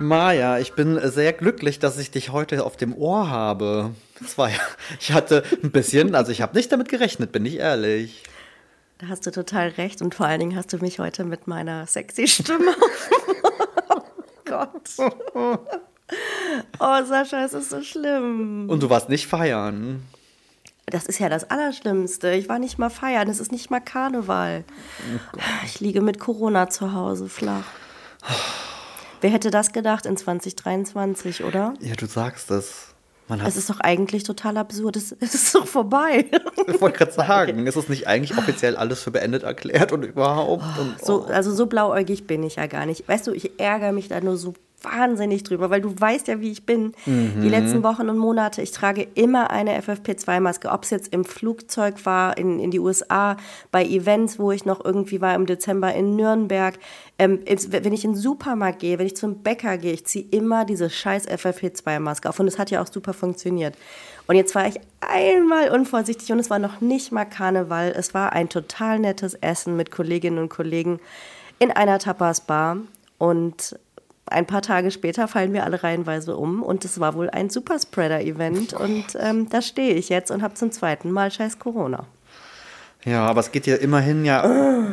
Maja, ich bin sehr glücklich, dass ich dich heute auf dem Ohr habe. Das war ja, ich hatte ein bisschen, also ich habe nicht damit gerechnet, bin ich ehrlich. Da hast du total recht und vor allen Dingen hast du mich heute mit meiner sexy Stimme. oh Gott. Oh Sascha, es ist so schlimm. Und du warst nicht feiern. Das ist ja das Allerschlimmste. Ich war nicht mal feiern. Es ist nicht mal Karneval. Oh ich liege mit Corona zu Hause flach. Wer hätte das gedacht in 2023, oder? Ja, du sagst es. es ist doch eigentlich total absurd. Es, ist doch vorbei. Ich wollte gerade sagen, okay. ist es nicht eigentlich offiziell alles für beendet erklärt und überhaupt? Und, oh. so, also so blauäugig bin ich ja gar nicht. Weißt du, ich ärgere mich da nur so wahnsinnig drüber, weil du weißt ja, wie ich bin. Mhm. Die letzten Wochen und Monate, ich trage immer eine FFP2-Maske, ob es jetzt im Flugzeug war, in, in die USA, bei Events, wo ich noch irgendwie war im Dezember in Nürnberg. Ähm, wenn ich in den Supermarkt gehe, wenn ich zum Bäcker gehe, ich ziehe immer diese scheiß FFP2-Maske auf und es hat ja auch super funktioniert. Und jetzt war ich einmal unvorsichtig und es war noch nicht mal Karneval. Es war ein total nettes Essen mit Kolleginnen und Kollegen in einer Tapas-Bar und ein paar Tage später fallen wir alle reihenweise um und es war wohl ein Superspreader-Event und ähm, da stehe ich jetzt und habe zum zweiten Mal scheiß Corona. Ja, aber es geht ja immerhin ja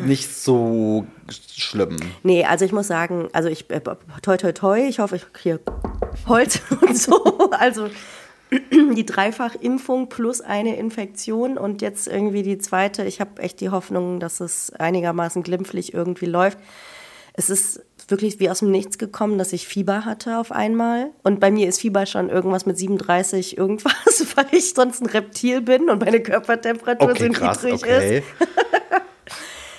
nicht so schlimm. Nee, also ich muss sagen, also ich, äh, toi toi toi, ich hoffe, ich kriege Holz und so, also die Dreifachimpfung plus eine Infektion und jetzt irgendwie die zweite. Ich habe echt die Hoffnung, dass es einigermaßen glimpflich irgendwie läuft. Es ist wirklich wie aus dem Nichts gekommen, dass ich Fieber hatte auf einmal. Und bei mir ist Fieber schon irgendwas mit 37 irgendwas, weil ich sonst ein Reptil bin und meine Körpertemperatur okay, so niedrig okay. ist.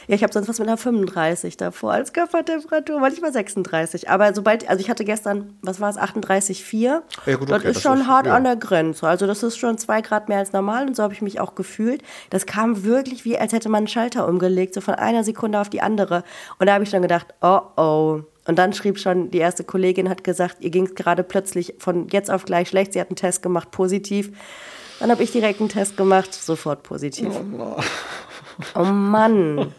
Ja, ich habe sonst was mit einer 35 davor als Körpertemperatur, manchmal 36. Aber sobald, also ich hatte gestern, was war es, 38,4. Ja, gut, okay, das ist schon ist, hart ja. an der Grenze. Also das ist schon zwei Grad mehr als normal und so habe ich mich auch gefühlt. Das kam wirklich wie, als hätte man einen Schalter umgelegt, so von einer Sekunde auf die andere. Und da habe ich dann gedacht, oh oh. Und dann schrieb schon, die erste Kollegin hat gesagt, ihr ging es gerade plötzlich von jetzt auf gleich schlecht. Sie hat einen Test gemacht, positiv. Dann habe ich direkt einen Test gemacht, sofort positiv. Oh, oh Mann,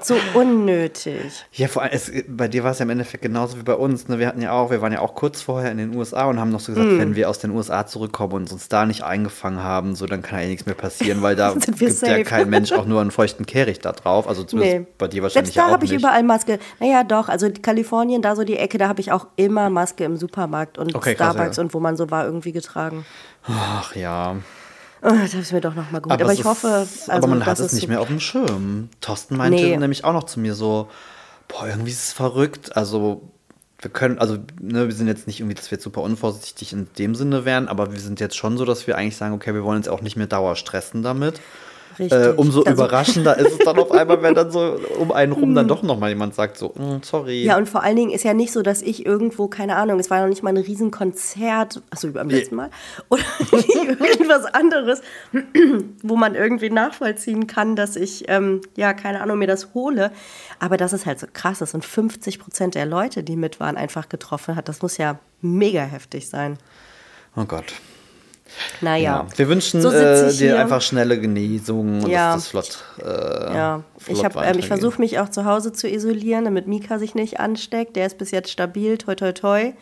so unnötig. Ja, vor allem, es, bei dir war es ja im Endeffekt genauso wie bei uns. Ne? Wir hatten ja auch, wir waren ja auch kurz vorher in den USA und haben noch so gesagt, mm. wenn wir aus den USA zurückkommen und uns da nicht eingefangen haben, so dann kann ja nichts mehr passieren, weil da gibt ja kein Mensch auch nur einen feuchten Kehricht da drauf. Also zumindest nee. bei dir wahrscheinlich Selbst da habe ich überall Maske. Naja, doch, also Kalifornien, da so die Ecke, da habe ich auch immer Maske im Supermarkt und okay, Starbucks krass, ja. und wo man so war irgendwie getragen. Ach ja. Oh, das ist mir doch noch mal gut. Aber, aber ich hoffe. Also, aber man hat es nicht mehr auf dem Schirm. Thorsten meinte nee. nämlich auch noch zu mir so: Boah, irgendwie ist es verrückt. Also, wir können, also, ne, wir sind jetzt nicht irgendwie, dass wir jetzt super unvorsichtig in dem Sinne wären, aber wir sind jetzt schon so, dass wir eigentlich sagen: Okay, wir wollen uns auch nicht mehr Dauer stressen damit. Äh, umso also, überraschender ist es dann auf einmal, wenn dann so um einen rum dann hm. doch nochmal jemand sagt, so, mm, sorry. Ja, und vor allen Dingen ist ja nicht so, dass ich irgendwo, keine Ahnung, es war noch nicht mal ein Riesenkonzert, wie beim nee. letzten Mal, oder irgendwas anderes, wo man irgendwie nachvollziehen kann, dass ich, ähm, ja, keine Ahnung, mir das hole. Aber das ist halt so krass, das sind 50 Prozent der Leute, die mit waren, einfach getroffen hat. Das muss ja mega heftig sein. Oh Gott. Naja. Ja. Wir wünschen so äh, dir einfach schnelle Genesung und ja. dass das flott. Äh, ja, flott ich, ähm, ich versuche mich auch zu Hause zu isolieren, damit Mika sich nicht ansteckt. Der ist bis jetzt stabil, toi, toi, toi.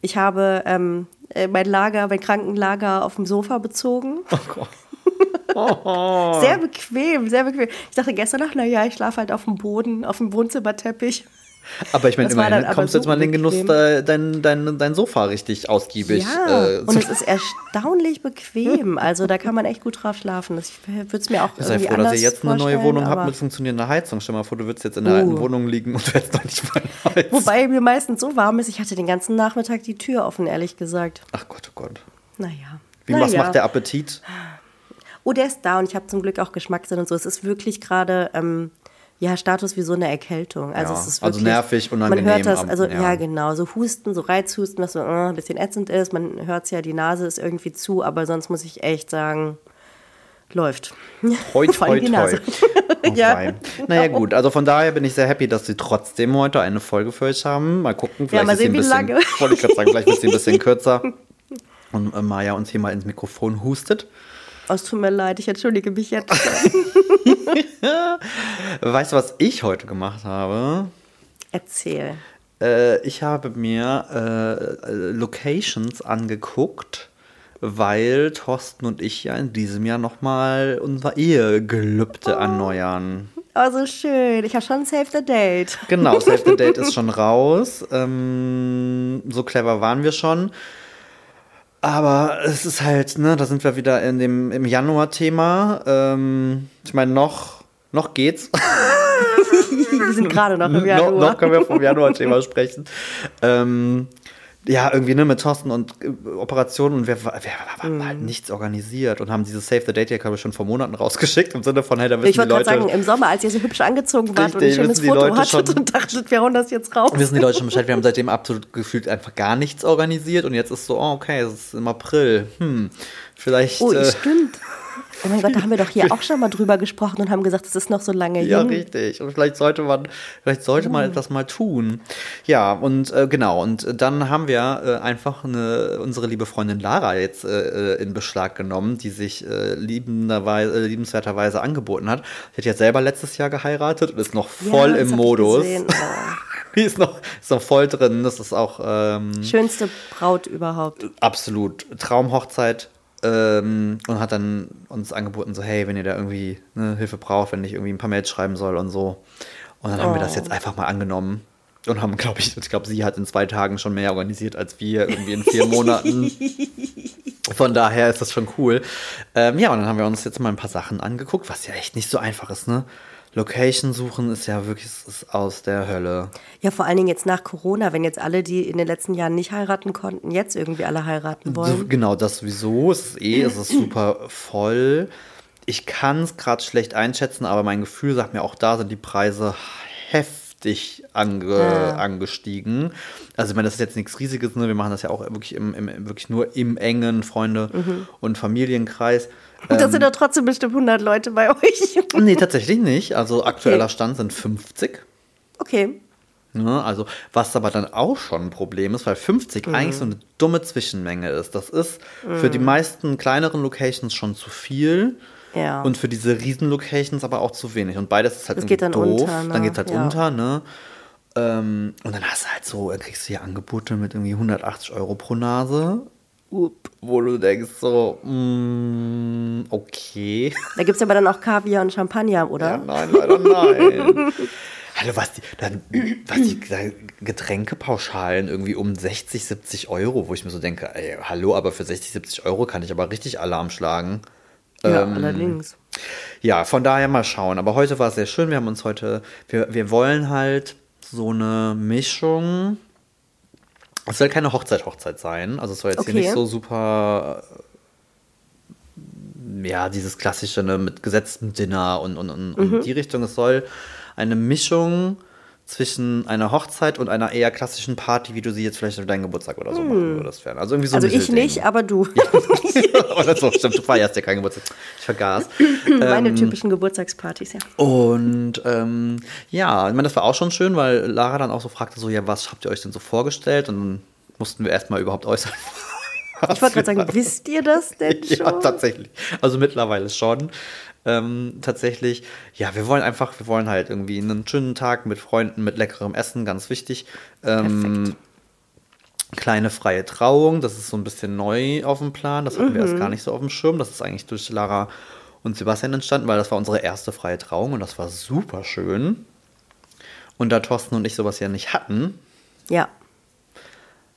Ich habe ähm, äh, mein Lager, mein Krankenlager auf dem Sofa bezogen. Oh Gott. Oh. sehr bequem, sehr bequem. Ich dachte gestern Nacht, naja, ich schlafe halt auf dem Boden, auf dem Wohnzimmerteppich. Aber ich meine, immerhin kommst du jetzt mal in den Genuss, dein, dein, dein Sofa richtig ausgiebig. Ja, äh, und es ist erstaunlich bequem. Also da kann man echt gut drauf schlafen. Ich würde es mir auch Sei froh, dass ihr jetzt eine neue Wohnung habt mit funktionierender Heizung. Stell mal vor, du würdest jetzt in der uh. alten Wohnung liegen und wärst noch nicht mal heiz. Wobei mir meistens so warm ist, ich hatte den ganzen Nachmittag die Tür offen, ehrlich gesagt. Ach Gott, oh Gott. Naja. Wie, was macht der Appetit? Oh, der ist da und ich habe zum Glück auch Geschmackssinn und so. Es ist wirklich gerade... Ähm, ja, Status wie so eine Erkältung. Also, ja, es ist also wirklich, also nervig, unangenehm. Man hört das, also ja. ja, genau, so Husten, so Reizhusten, was so äh, ein bisschen ätzend ist. Man hört es ja, die Nase ist irgendwie zu, aber sonst muss ich echt sagen, läuft. Heut, heut, heut. Oh, ja, naja, genau. gut. Also von daher bin ich sehr happy, dass sie trotzdem heute eine Folge für euch haben. Mal gucken, vielleicht ja, mal sehen, ist sie ein bisschen, lange. wollte ich gerade sagen, vielleicht wird sie ein bisschen kürzer. Und äh, Maja uns hier mal ins Mikrofon hustet. Oh, es tut mir leid, ich entschuldige mich jetzt. weißt du, was ich heute gemacht habe? Erzähl. Äh, ich habe mir äh, Locations angeguckt, weil Thorsten und ich ja in diesem Jahr nochmal unser Ehegelübde oh. erneuern. Oh, so schön. Ich habe schon Save the Date. Genau, Save the Date ist schon raus. Ähm, so clever waren wir schon. Aber es ist halt, ne, da sind wir wieder in dem, im Januar-Thema. Ähm, ich meine, noch, noch geht's. wir sind gerade noch im Januar. No, noch können wir vom Januar-Thema sprechen. Ähm, ja, irgendwie ne, mit Thorsten und äh, Operationen und wir, wir, wir haben halt nichts organisiert und haben dieses Save the Date ja, glaube ich, schon vor Monaten rausgeschickt im Sinne von, hey, da wissen ich die Leute... Sagen, im Sommer, als ihr so hübsch angezogen wart richtig, und ein schönes Foto hattet schon, und dachtet, wir hauen das jetzt raus. Wissen die Leute schon Bescheid, wir haben seitdem absolut gefühlt einfach gar nichts organisiert und jetzt ist so, oh, okay, es ist im April, hm, vielleicht... Oh, äh, stimmt. Oh mein Gott, da haben wir doch hier auch schon mal drüber gesprochen und haben gesagt, es ist noch so lange hin. Ja, richtig. Und vielleicht sollte man, vielleicht sollte man etwas mal tun. Ja, und äh, genau. Und dann haben wir äh, einfach eine, unsere liebe Freundin Lara jetzt äh, in Beschlag genommen, die sich äh, liebenderweise, äh, liebenswerterweise angeboten hat. Sie hat ja selber letztes Jahr geheiratet und ist noch voll ja, im Modus. Oh. Die ist noch, ist noch voll drin. Das ist auch. Ähm, Schönste Braut überhaupt. Absolut. Traumhochzeit ähm, und hat dann uns angeboten, so, hey, wenn ihr da irgendwie ne, Hilfe braucht, wenn ich irgendwie ein paar Mails schreiben soll und so. Und dann oh. haben wir das jetzt oh. einfach mal angenommen und haben, glaube ich, ich glaube, sie hat in zwei Tagen schon mehr organisiert als wir irgendwie in vier Monaten. Von daher ist das schon cool. Ähm, ja, und dann haben wir uns jetzt mal ein paar Sachen angeguckt, was ja echt nicht so einfach ist, ne? Location suchen ist ja wirklich ist aus der Hölle. Ja, vor allen Dingen jetzt nach Corona, wenn jetzt alle, die in den letzten Jahren nicht heiraten konnten, jetzt irgendwie alle heiraten wollen. So, genau, das sowieso. Es ist eh, es ist super voll. Ich kann es gerade schlecht einschätzen, aber mein Gefühl sagt mir auch, da sind die Preise heftig ange, ja. angestiegen. Also ich meine, das ist jetzt nichts Riesiges, ne? wir machen das ja auch wirklich, im, im wirklich nur im engen Freunde- mhm. und Familienkreis. Und das ähm, sind doch trotzdem bestimmt 100 Leute bei euch. nee, tatsächlich nicht. Also aktueller okay. Stand sind 50. Okay. Ne, also, was aber dann auch schon ein Problem ist, weil 50 mhm. eigentlich so eine dumme Zwischenmenge ist. Das ist mhm. für die meisten kleineren Locations schon zu viel. Ja. Und für diese Riesen-Locations aber auch zu wenig. Und beides ist halt das geht dann doof. Unter, ne? Dann geht es halt ja. unter, ne? Ähm, und dann hast du halt so, kriegst du hier Angebote mit irgendwie 180 Euro pro Nase wo du denkst so, mm, okay. Da gibt es aber dann auch Kaviar und Champagner, oder? Ja, nein, leider nein. Hallo, was die, dann, was die Getränkepauschalen irgendwie um 60, 70 Euro, wo ich mir so denke, ey, hallo, aber für 60, 70 Euro kann ich aber richtig Alarm schlagen. Ja, ähm, allerdings. Ja, von daher mal schauen. Aber heute war es sehr schön. Wir haben uns heute, wir, wir wollen halt so eine Mischung es soll keine Hochzeit-Hochzeit sein. Also es soll jetzt okay. hier nicht so super ja, dieses klassische ne, mit gesetztem Dinner und, und, und, mhm. und die Richtung. Es soll eine Mischung zwischen einer Hochzeit und einer eher klassischen Party, wie du sie jetzt vielleicht auf deinem Geburtstag oder so hm. machen würdest. Also, irgendwie so also ich nicht, aber du. oder so, stimmt, du feierst ja keinen Geburtstag. Ich vergaß. Meine ähm, typischen Geburtstagspartys, ja. Und ähm, ja, ich meine, das war auch schon schön, weil Lara dann auch so fragte, so, ja, was habt ihr euch denn so vorgestellt? Und dann mussten wir erstmal überhaupt äußern. Ich wollte gerade sagen, wisst ihr das denn schon? Ja, tatsächlich. Also mittlerweile schon ähm, tatsächlich. Ja, wir wollen einfach, wir wollen halt irgendwie einen schönen Tag mit Freunden, mit leckerem Essen, ganz wichtig. Ähm, kleine freie Trauung, das ist so ein bisschen neu auf dem Plan. Das hatten mhm. wir erst gar nicht so auf dem Schirm. Das ist eigentlich durch Lara und Sebastian entstanden, weil das war unsere erste freie Trauung und das war super schön. Und da Thorsten und ich sowas ja nicht hatten, ja.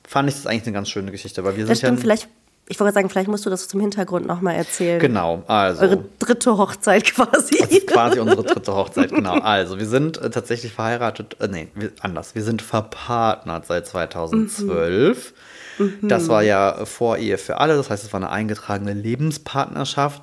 fand ich das eigentlich eine ganz schöne Geschichte. Weil wir das sind stimmt, ja vielleicht ich wollte sagen, vielleicht musst du das zum Hintergrund nochmal erzählen. Genau, also. Eure dritte Hochzeit quasi. Ist quasi unsere dritte Hochzeit, genau. Also, wir sind äh, tatsächlich verheiratet, äh, nee, anders. Wir sind verpartnert seit 2012. Mhm. Das war ja Vorehe für alle, das heißt, es war eine eingetragene Lebenspartnerschaft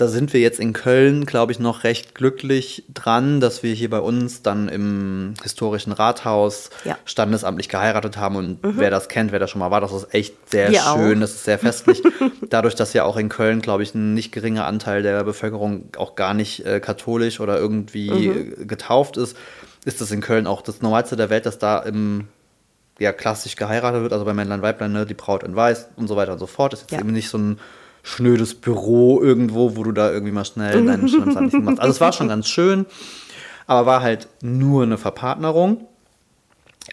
da sind wir jetzt in Köln, glaube ich, noch recht glücklich dran, dass wir hier bei uns dann im historischen Rathaus ja. standesamtlich geheiratet haben. Und mhm. wer das kennt, wer da schon mal war, das ist echt sehr wir schön, auch. das ist sehr festlich. Dadurch, dass ja auch in Köln, glaube ich, ein nicht geringer Anteil der Bevölkerung auch gar nicht äh, katholisch oder irgendwie mhm. getauft ist, ist das in Köln auch das Normalste der Welt, dass da im ja, klassisch geheiratet wird, also bei Männlein, Weiblein, ne, die Braut in Weiß und so weiter und so fort. Das ist jetzt ja. eben nicht so ein schnödes Büro irgendwo, wo du da irgendwie mal schnell deinen Schlimmsten machst. Also es war schon ganz schön, aber war halt nur eine Verpartnerung.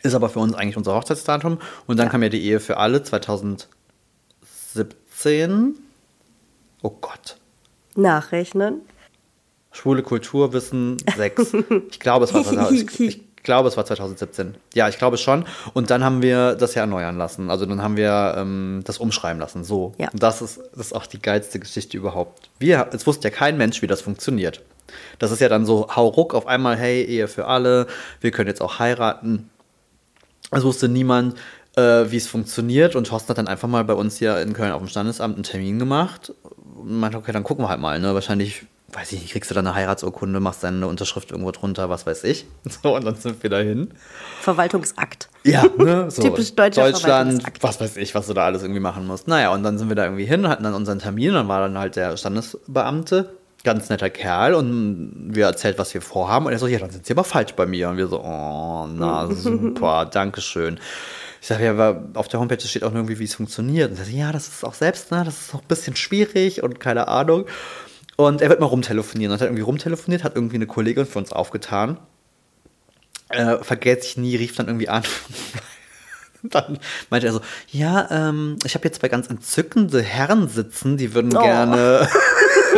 Ist aber für uns eigentlich unser Hochzeitsdatum. Und dann ja. kam ja die Ehe für alle 2017. Oh Gott. Nachrechnen. Schwule Kulturwissen 6. Ich glaube, es war 2000, ich, ich glaube, es war 2017. Ja, ich glaube schon. Und dann haben wir das ja erneuern lassen. Also dann haben wir ähm, das umschreiben lassen. So. Ja. Und das ist, das ist auch die geilste Geschichte überhaupt. Wir, es wusste ja kein Mensch, wie das funktioniert. Das ist ja dann so, hau ruck auf einmal, hey, Ehe für alle, wir können jetzt auch heiraten. Es wusste niemand, äh, wie es funktioniert. Und Thorsten hat dann einfach mal bei uns hier in Köln auf dem Standesamt einen Termin gemacht. Und meinte, okay, dann gucken wir halt mal. Ne? Wahrscheinlich weiß ich nicht, kriegst du dann eine Heiratsurkunde, machst deine Unterschrift irgendwo drunter, was weiß ich. So, und dann sind wir dahin. Verwaltungsakt. Ja, ne? So Typisch deutscher Deutschland, was weiß ich, was du da alles irgendwie machen musst. Naja, und dann sind wir da irgendwie hin, hatten dann unseren Termin, dann war dann halt der Standesbeamte, ganz netter Kerl, und wir erzählt, was wir vorhaben. Und er so, ja, dann sind sie aber falsch bei mir. Und wir so, oh, na, super, Dankeschön. Ich sage ja, aber auf der Homepage steht auch irgendwie, wie es funktioniert. Und er sagt, ja, das ist auch selbst, ne, das ist auch ein bisschen schwierig und keine Ahnung. Und er wird mal rumtelefonieren. Und hat irgendwie rumtelefoniert, hat irgendwie eine Kollegin für uns aufgetan. Äh, vergät sich nie, rief dann irgendwie an. dann meinte er so, ja, ähm, ich habe jetzt zwei ganz entzückende Herren sitzen, die würden oh. gerne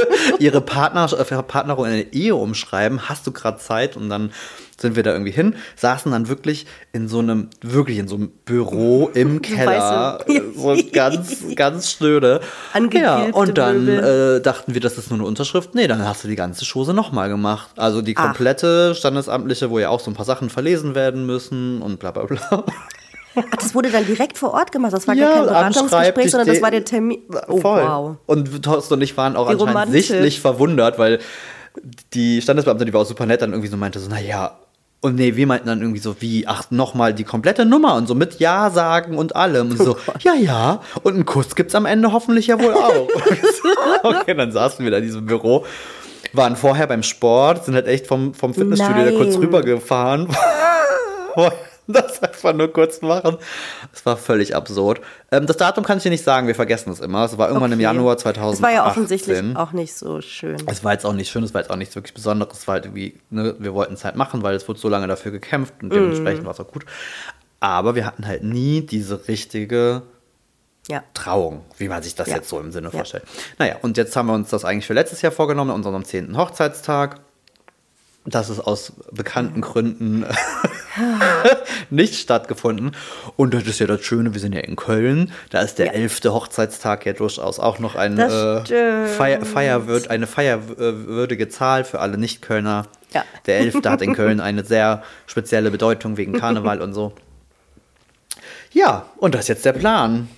ihre Partner, ihre Partnerin in eine Ehe umschreiben. Hast du gerade Zeit? Und dann sind wir da irgendwie hin, saßen dann wirklich in so einem, wirklich in so einem Büro im Keller, so ganz, ganz schnöde. Ja, und dann äh, dachten wir, das ist nur eine Unterschrift. Nee, dann hast du die ganze Chose nochmal gemacht. Also die komplette Ach. standesamtliche, wo ja auch so ein paar Sachen verlesen werden müssen und bla bla bla. Ach, das wurde dann direkt vor Ort gemacht. Das war ja, kein Beratungsgespräch, sondern das war der Termin. Oh, Voll. wow. Und Thorsten und ich waren auch Wie anscheinend romantisch. sichtlich verwundert, weil die Standesbeamte, die war auch super nett, dann irgendwie so meinte so, naja, und nee, wir meinten dann irgendwie so, wie, ach, nochmal die komplette Nummer und so mit Ja sagen und allem. Und so, oh ja, ja. Und einen Kuss gibt's am Ende hoffentlich ja wohl auch. okay, dann saßen wir da in diesem Büro, waren vorher beim Sport, sind halt echt vom, vom Fitnessstudio da kurz rübergefahren. das einfach nur kurz machen. Das war völlig absurd. Ähm, das Datum kann ich dir nicht sagen, wir vergessen es immer. Es war irgendwann okay. im Januar 2018. Es war ja offensichtlich auch nicht so schön. Es war jetzt auch nicht schön, es war jetzt auch nichts wirklich Besonderes. Es war halt irgendwie, ne, wir wollten es halt machen, weil es wurde so lange dafür gekämpft und dementsprechend mm. war es auch gut. Aber wir hatten halt nie diese richtige ja. Trauung, wie man sich das ja. jetzt so im Sinne ja. vorstellt. Naja, und jetzt haben wir uns das eigentlich für letztes Jahr vorgenommen, an unserem 10. Hochzeitstag. Das ist aus bekannten Gründen nicht stattgefunden. Und das ist ja das Schöne, wir sind ja in Köln. Da ist der elfte Hochzeitstag ja durchaus auch noch ein, äh, Feier, Feierwürd, eine feierwürdige Zahl für alle Nicht-Kölner. Ja. Der elfte hat in Köln eine sehr spezielle Bedeutung wegen Karneval und so. Ja, und das ist jetzt der Plan.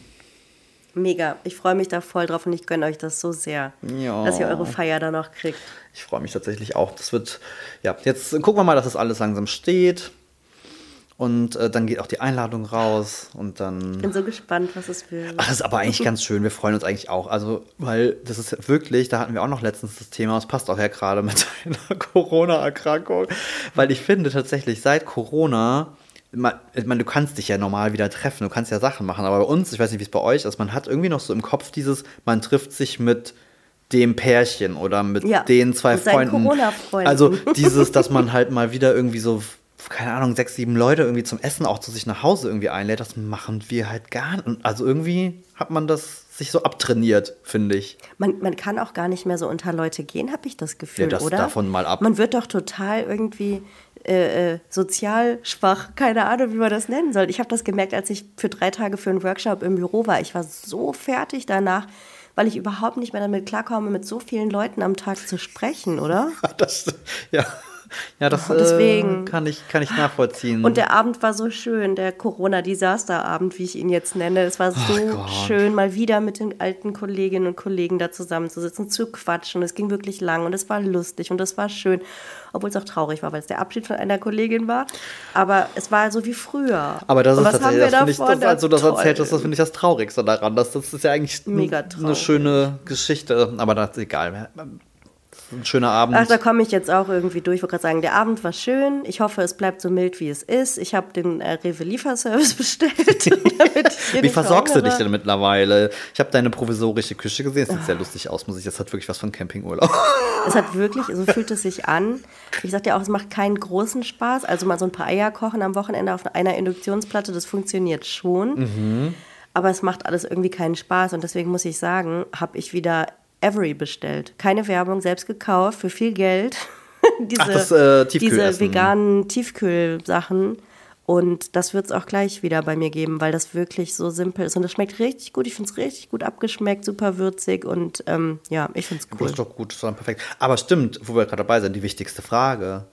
Mega. Ich freue mich da voll drauf und ich gönne euch das so sehr, ja. dass ihr eure Feier da noch kriegt. Ich freue mich tatsächlich auch. Das wird, ja, jetzt gucken wir mal, dass das alles langsam steht. Und äh, dann geht auch die Einladung raus und dann. Ich bin so gespannt, was es wird. Ach, das ist aber eigentlich ganz schön. Wir freuen uns eigentlich auch. Also, weil das ist wirklich, da hatten wir auch noch letztens das Thema, es passt auch ja gerade mit einer Corona-Erkrankung. Weil ich finde tatsächlich, seit Corona ich meine, du kannst dich ja normal wieder treffen, du kannst ja Sachen machen, aber bei uns, ich weiß nicht, wie es bei euch ist, man hat irgendwie noch so im Kopf dieses, man trifft sich mit dem Pärchen oder mit ja, den zwei mit Freunden. Also dieses, dass man halt mal wieder irgendwie so, keine Ahnung, sechs, sieben Leute irgendwie zum Essen auch zu sich nach Hause irgendwie einlädt, das machen wir halt gar nicht. Also irgendwie hat man das sich so abtrainiert, finde ich. Man, man kann auch gar nicht mehr so unter Leute gehen, habe ich das Gefühl, ja, das oder? davon mal ab. Man wird doch total irgendwie äh, äh, sozial schwach, keine Ahnung, wie man das nennen soll. Ich habe das gemerkt, als ich für drei Tage für einen Workshop im Büro war. Ich war so fertig danach, weil ich überhaupt nicht mehr damit klarkomme, mit so vielen Leuten am Tag zu sprechen, oder? Das, ja. Ja, das Deswegen. Äh, kann, ich, kann ich nachvollziehen. Und der Abend war so schön, der Corona-Desaster-Abend, wie ich ihn jetzt nenne. Es war so oh schön, mal wieder mit den alten Kolleginnen und Kollegen da zusammenzusitzen, zu quatschen. Es ging wirklich lang und es war lustig und es war schön. Obwohl es auch traurig war, weil es der Abschied von einer Kollegin war. Aber es war so wie früher. Aber das ist tatsächlich, das ich, das, als du das erzählt hast, das finde ich das Traurigste daran. Das, das ist ja eigentlich Mega eine schöne Geschichte. Aber das ist egal ein schöner Abend? Ach, da komme ich jetzt auch irgendwie durch. Ich wollte gerade sagen, der Abend war schön. Ich hoffe, es bleibt so mild, wie es ist. Ich habe den äh, Rewe-Lieferservice bestellt. wie versorgst du dich denn mittlerweile? Ich habe deine provisorische Küche gesehen. Es sieht sehr lustig aus, muss ich. Das hat wirklich was von Campingurlaub. Es hat wirklich, so fühlt es sich an. Ich sagte ja auch, es macht keinen großen Spaß. Also mal so ein paar Eier kochen am Wochenende auf einer Induktionsplatte, das funktioniert schon. Mhm. Aber es macht alles irgendwie keinen Spaß. Und deswegen muss ich sagen, habe ich wieder Avery bestellt. Keine Werbung, selbst gekauft für viel Geld. diese, Ach, das, äh, diese veganen Tiefkühlsachen. Und das wird es auch gleich wieder bei mir geben, weil das wirklich so simpel ist. Und das schmeckt richtig gut. Ich finde es richtig gut abgeschmeckt, super würzig. Und ähm, ja, ich finde es cool. Das ist doch gut, das ist perfekt. Aber stimmt, wo wir gerade dabei sind, die wichtigste Frage.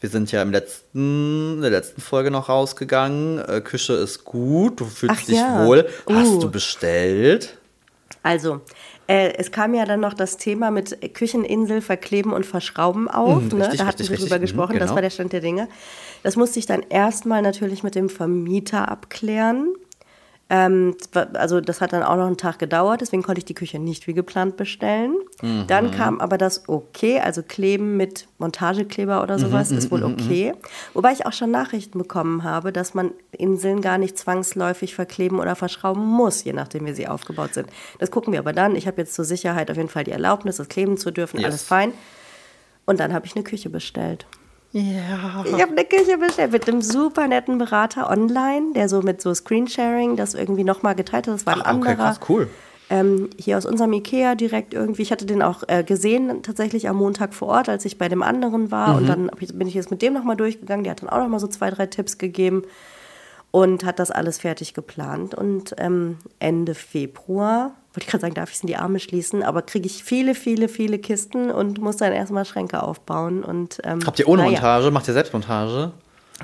Wir sind ja im letzten, in der letzten Folge noch rausgegangen. Äh, Küche ist gut, du fühlst Ach, dich ja. wohl. Hast uh. du bestellt? Also, äh, es kam ja dann noch das Thema mit Kücheninsel verkleben und verschrauben auf. Mhm, richtig, ne? Da hatten richtig, wir drüber richtig, gesprochen, genau. das war der Stand der Dinge. Das musste ich dann erstmal natürlich mit dem Vermieter abklären. Ähm, also das hat dann auch noch einen Tag gedauert, deswegen konnte ich die Küche nicht wie geplant bestellen. Mhm. Dann kam aber das okay, also Kleben mit Montagekleber oder mhm, sowas mhm, ist wohl mhm, okay. Wobei ich auch schon Nachrichten bekommen habe, dass man Inseln gar nicht zwangsläufig verkleben oder verschrauben muss, je nachdem wie sie aufgebaut sind. Das gucken wir aber dann. Ich habe jetzt zur Sicherheit auf jeden Fall die Erlaubnis, das kleben zu dürfen, yes. alles fein. Und dann habe ich eine Küche bestellt. Ja. Ich habe eine Küche bestellt mit einem super netten Berater online, der so mit so Screensharing das irgendwie nochmal geteilt hat. Das war ein Ach, anderer. Okay, krass, cool. Ähm, hier aus unserem Ikea direkt irgendwie. Ich hatte den auch äh, gesehen, tatsächlich am Montag vor Ort, als ich bei dem anderen war. Mhm. Und dann bin ich jetzt mit dem nochmal durchgegangen. Der hat dann auch nochmal so zwei, drei Tipps gegeben und hat das alles fertig geplant. Und ähm, Ende Februar wollte ich gerade sagen, darf ich es in die Arme schließen, aber kriege ich viele, viele, viele Kisten und muss dann erstmal Schränke aufbauen. Und, ähm, Habt ihr ohne naja. Montage? Macht ihr selbst Montage?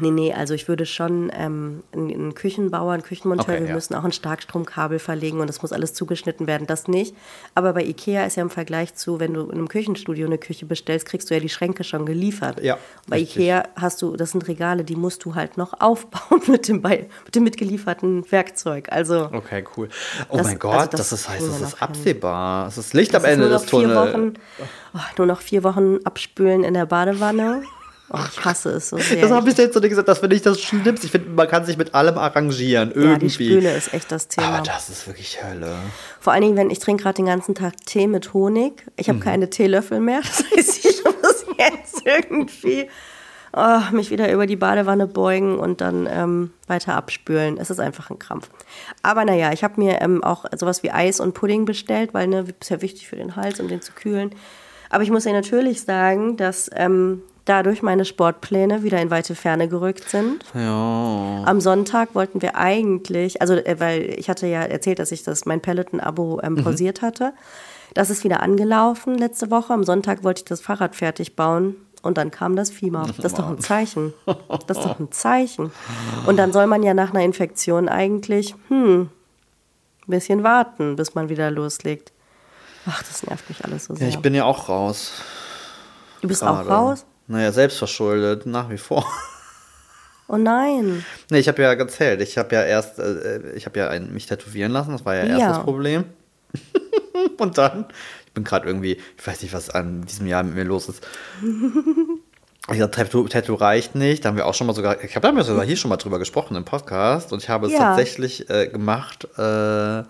Nee, nee, also ich würde schon ähm, einen Küchenbauer, einen Küchenmonteur, okay, wir ja. müssen auch ein Starkstromkabel verlegen und das muss alles zugeschnitten werden, das nicht. Aber bei Ikea ist ja im Vergleich zu, wenn du in einem Küchenstudio eine Küche bestellst, kriegst du ja die Schränke schon geliefert. Ja, bei richtig. Ikea hast du, das sind Regale, die musst du halt noch aufbauen mit dem, bei, mit dem mitgelieferten Werkzeug. Also Okay, cool. Oh das, mein Gott, also das, das, heißt, es ist absehbar. Es ist Licht am Ende des Tunnels. Oh, nur noch vier Wochen abspülen in der Badewanne. Oh, ich hasse es so sehr. Das habe ich jetzt so nicht gesagt, das finde ich das Schlimmste. Ich finde, man kann sich mit allem arrangieren. Irgendwie. Ja, die Spüle ist echt das Thema. Aber das ist wirklich Hölle. Vor allen Dingen, wenn ich trinke gerade den ganzen Tag Tee mit Honig. Ich habe mhm. keine Teelöffel mehr. Das heißt, ich muss jetzt irgendwie oh, mich wieder über die Badewanne beugen und dann ähm, weiter abspülen. Es ist einfach ein Krampf. Aber naja, ich habe mir ähm, auch sowas wie Eis und Pudding bestellt, weil ne, ist ja wichtig für den Hals, um den zu kühlen. Aber ich muss ja natürlich sagen, dass ähm, dadurch meine Sportpläne wieder in weite Ferne gerückt sind. Ja. Am Sonntag wollten wir eigentlich, also äh, weil ich hatte ja erzählt, dass ich das mein Peloton-Abo ähm, mhm. pausiert mhm. hatte. Das ist wieder angelaufen letzte Woche. Am Sonntag wollte ich das Fahrrad fertig bauen. Und dann kam das Fieber. Das ist doch ein Zeichen. Das ist doch ein Zeichen. Und dann soll man ja nach einer Infektion eigentlich, hm, ein bisschen warten, bis man wieder loslegt. Ach, das nervt mich alles so sehr. Ja, ich bin ja auch raus. Du bist Gerade. auch raus? Naja, selbstverschuldet, nach wie vor. Oh nein. Nee, ich habe ja erzählt, ich habe ja erst, äh, ich habe ja ein, mich tätowieren lassen, das war ja erst ja. das Problem. Und dann, ich bin gerade irgendwie, ich weiß nicht, was an diesem Jahr mit mir los ist. Ich dachte, Tattoo, Tattoo reicht nicht. Da haben wir auch schon mal sogar, ich habe da sogar hier schon mal drüber gesprochen im Podcast und ich habe es ja. tatsächlich äh, gemacht, äh,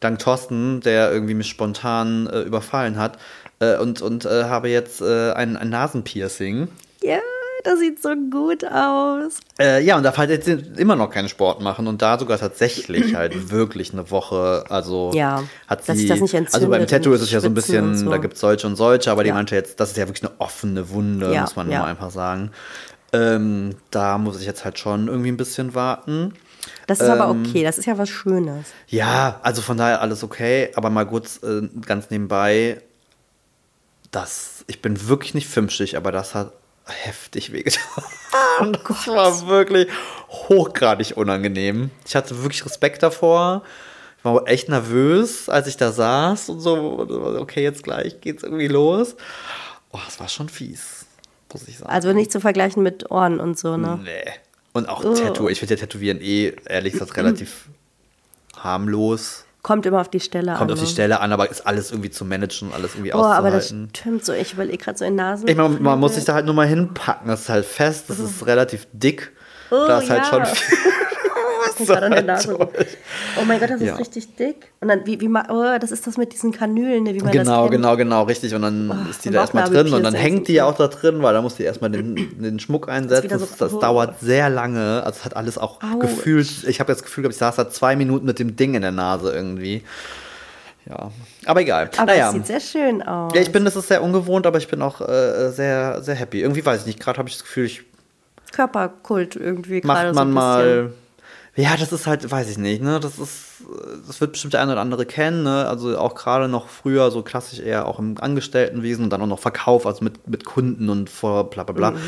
dank Thorsten, der irgendwie mich spontan äh, überfallen hat äh, und, und äh, habe jetzt äh, ein, ein Nasenpiercing. Ja, das sieht so gut aus. Äh, ja, und darf halt jetzt immer noch keinen Sport machen und da sogar tatsächlich halt wirklich eine Woche, also ja, hat sie, das nicht also beim Tattoo ist es ja so ein bisschen, so. da gibt es solche und solche, aber ja. die meinte jetzt, das ist ja wirklich eine offene Wunde, ja, muss man ja. mal einfach sagen. Ähm, da muss ich jetzt halt schon irgendwie ein bisschen warten. Das ist ähm, aber okay, das ist ja was Schönes. Ja, also von daher alles okay, aber mal kurz äh, ganz nebenbei, das, ich bin wirklich nicht fünfzig, aber das hat heftig wehgetan. Oh das war wirklich hochgradig unangenehm. Ich hatte wirklich Respekt davor. Ich war echt nervös, als ich da saß und so, okay, jetzt gleich geht's irgendwie los. Oh, das war schon fies, muss ich sagen. Also nicht zu vergleichen mit Ohren und so, ne? Nee. Und auch oh. Tattoo. Ich finde ja Tätowieren eh, ehrlich gesagt, relativ harmlos. Kommt immer auf die Stelle Kommt an. Kommt auf die ne? Stelle an, aber ist alles irgendwie zu managen, alles irgendwie Oh, auszuhalten. aber das stimmt so. Ich überlege gerade so in Nasen. Ich meine, man muss sich da halt nur mal hinpacken. Das ist halt fest, das ist relativ dick. Oh, da ist halt ja. schon viel. guck gerade an der Nase rum. Oh mein Gott, das ist Ja. richtig dick. Und dann, wie, wie, oh, das ist das mit diesen Kanülen, ne, wie man das Genau, genau, genau, richtig. Und dann Oh, ist die da erstmal drin und dann hängt die ja auch da drin, weil da muss die erstmal den, den Schmuck einsetzen. Das, so- das oh. dauert sehr lange. Also es hat alles auch Au. gefühlt, ich habe das Gefühl, ich saß da zwei Minuten mit dem Ding in der Nase irgendwie. Ja, aber egal. Aber naja. es sieht sehr schön aus. Ja, ich bin, das ist sehr ungewohnt, aber ich bin auch äh, sehr, sehr happy. Irgendwie weiß ich nicht, gerade habe ich das Gefühl, ich Körperkult irgendwie gerade macht man mal. Ja, das ist halt, weiß ich nicht, ne? Das ist, das wird bestimmt der eine oder andere kennen, ne? Also auch gerade noch früher, so klassisch eher auch im Angestelltenwesen und dann auch noch Verkauf, also mit, mit Kunden und vor bla bla bla. Mhm.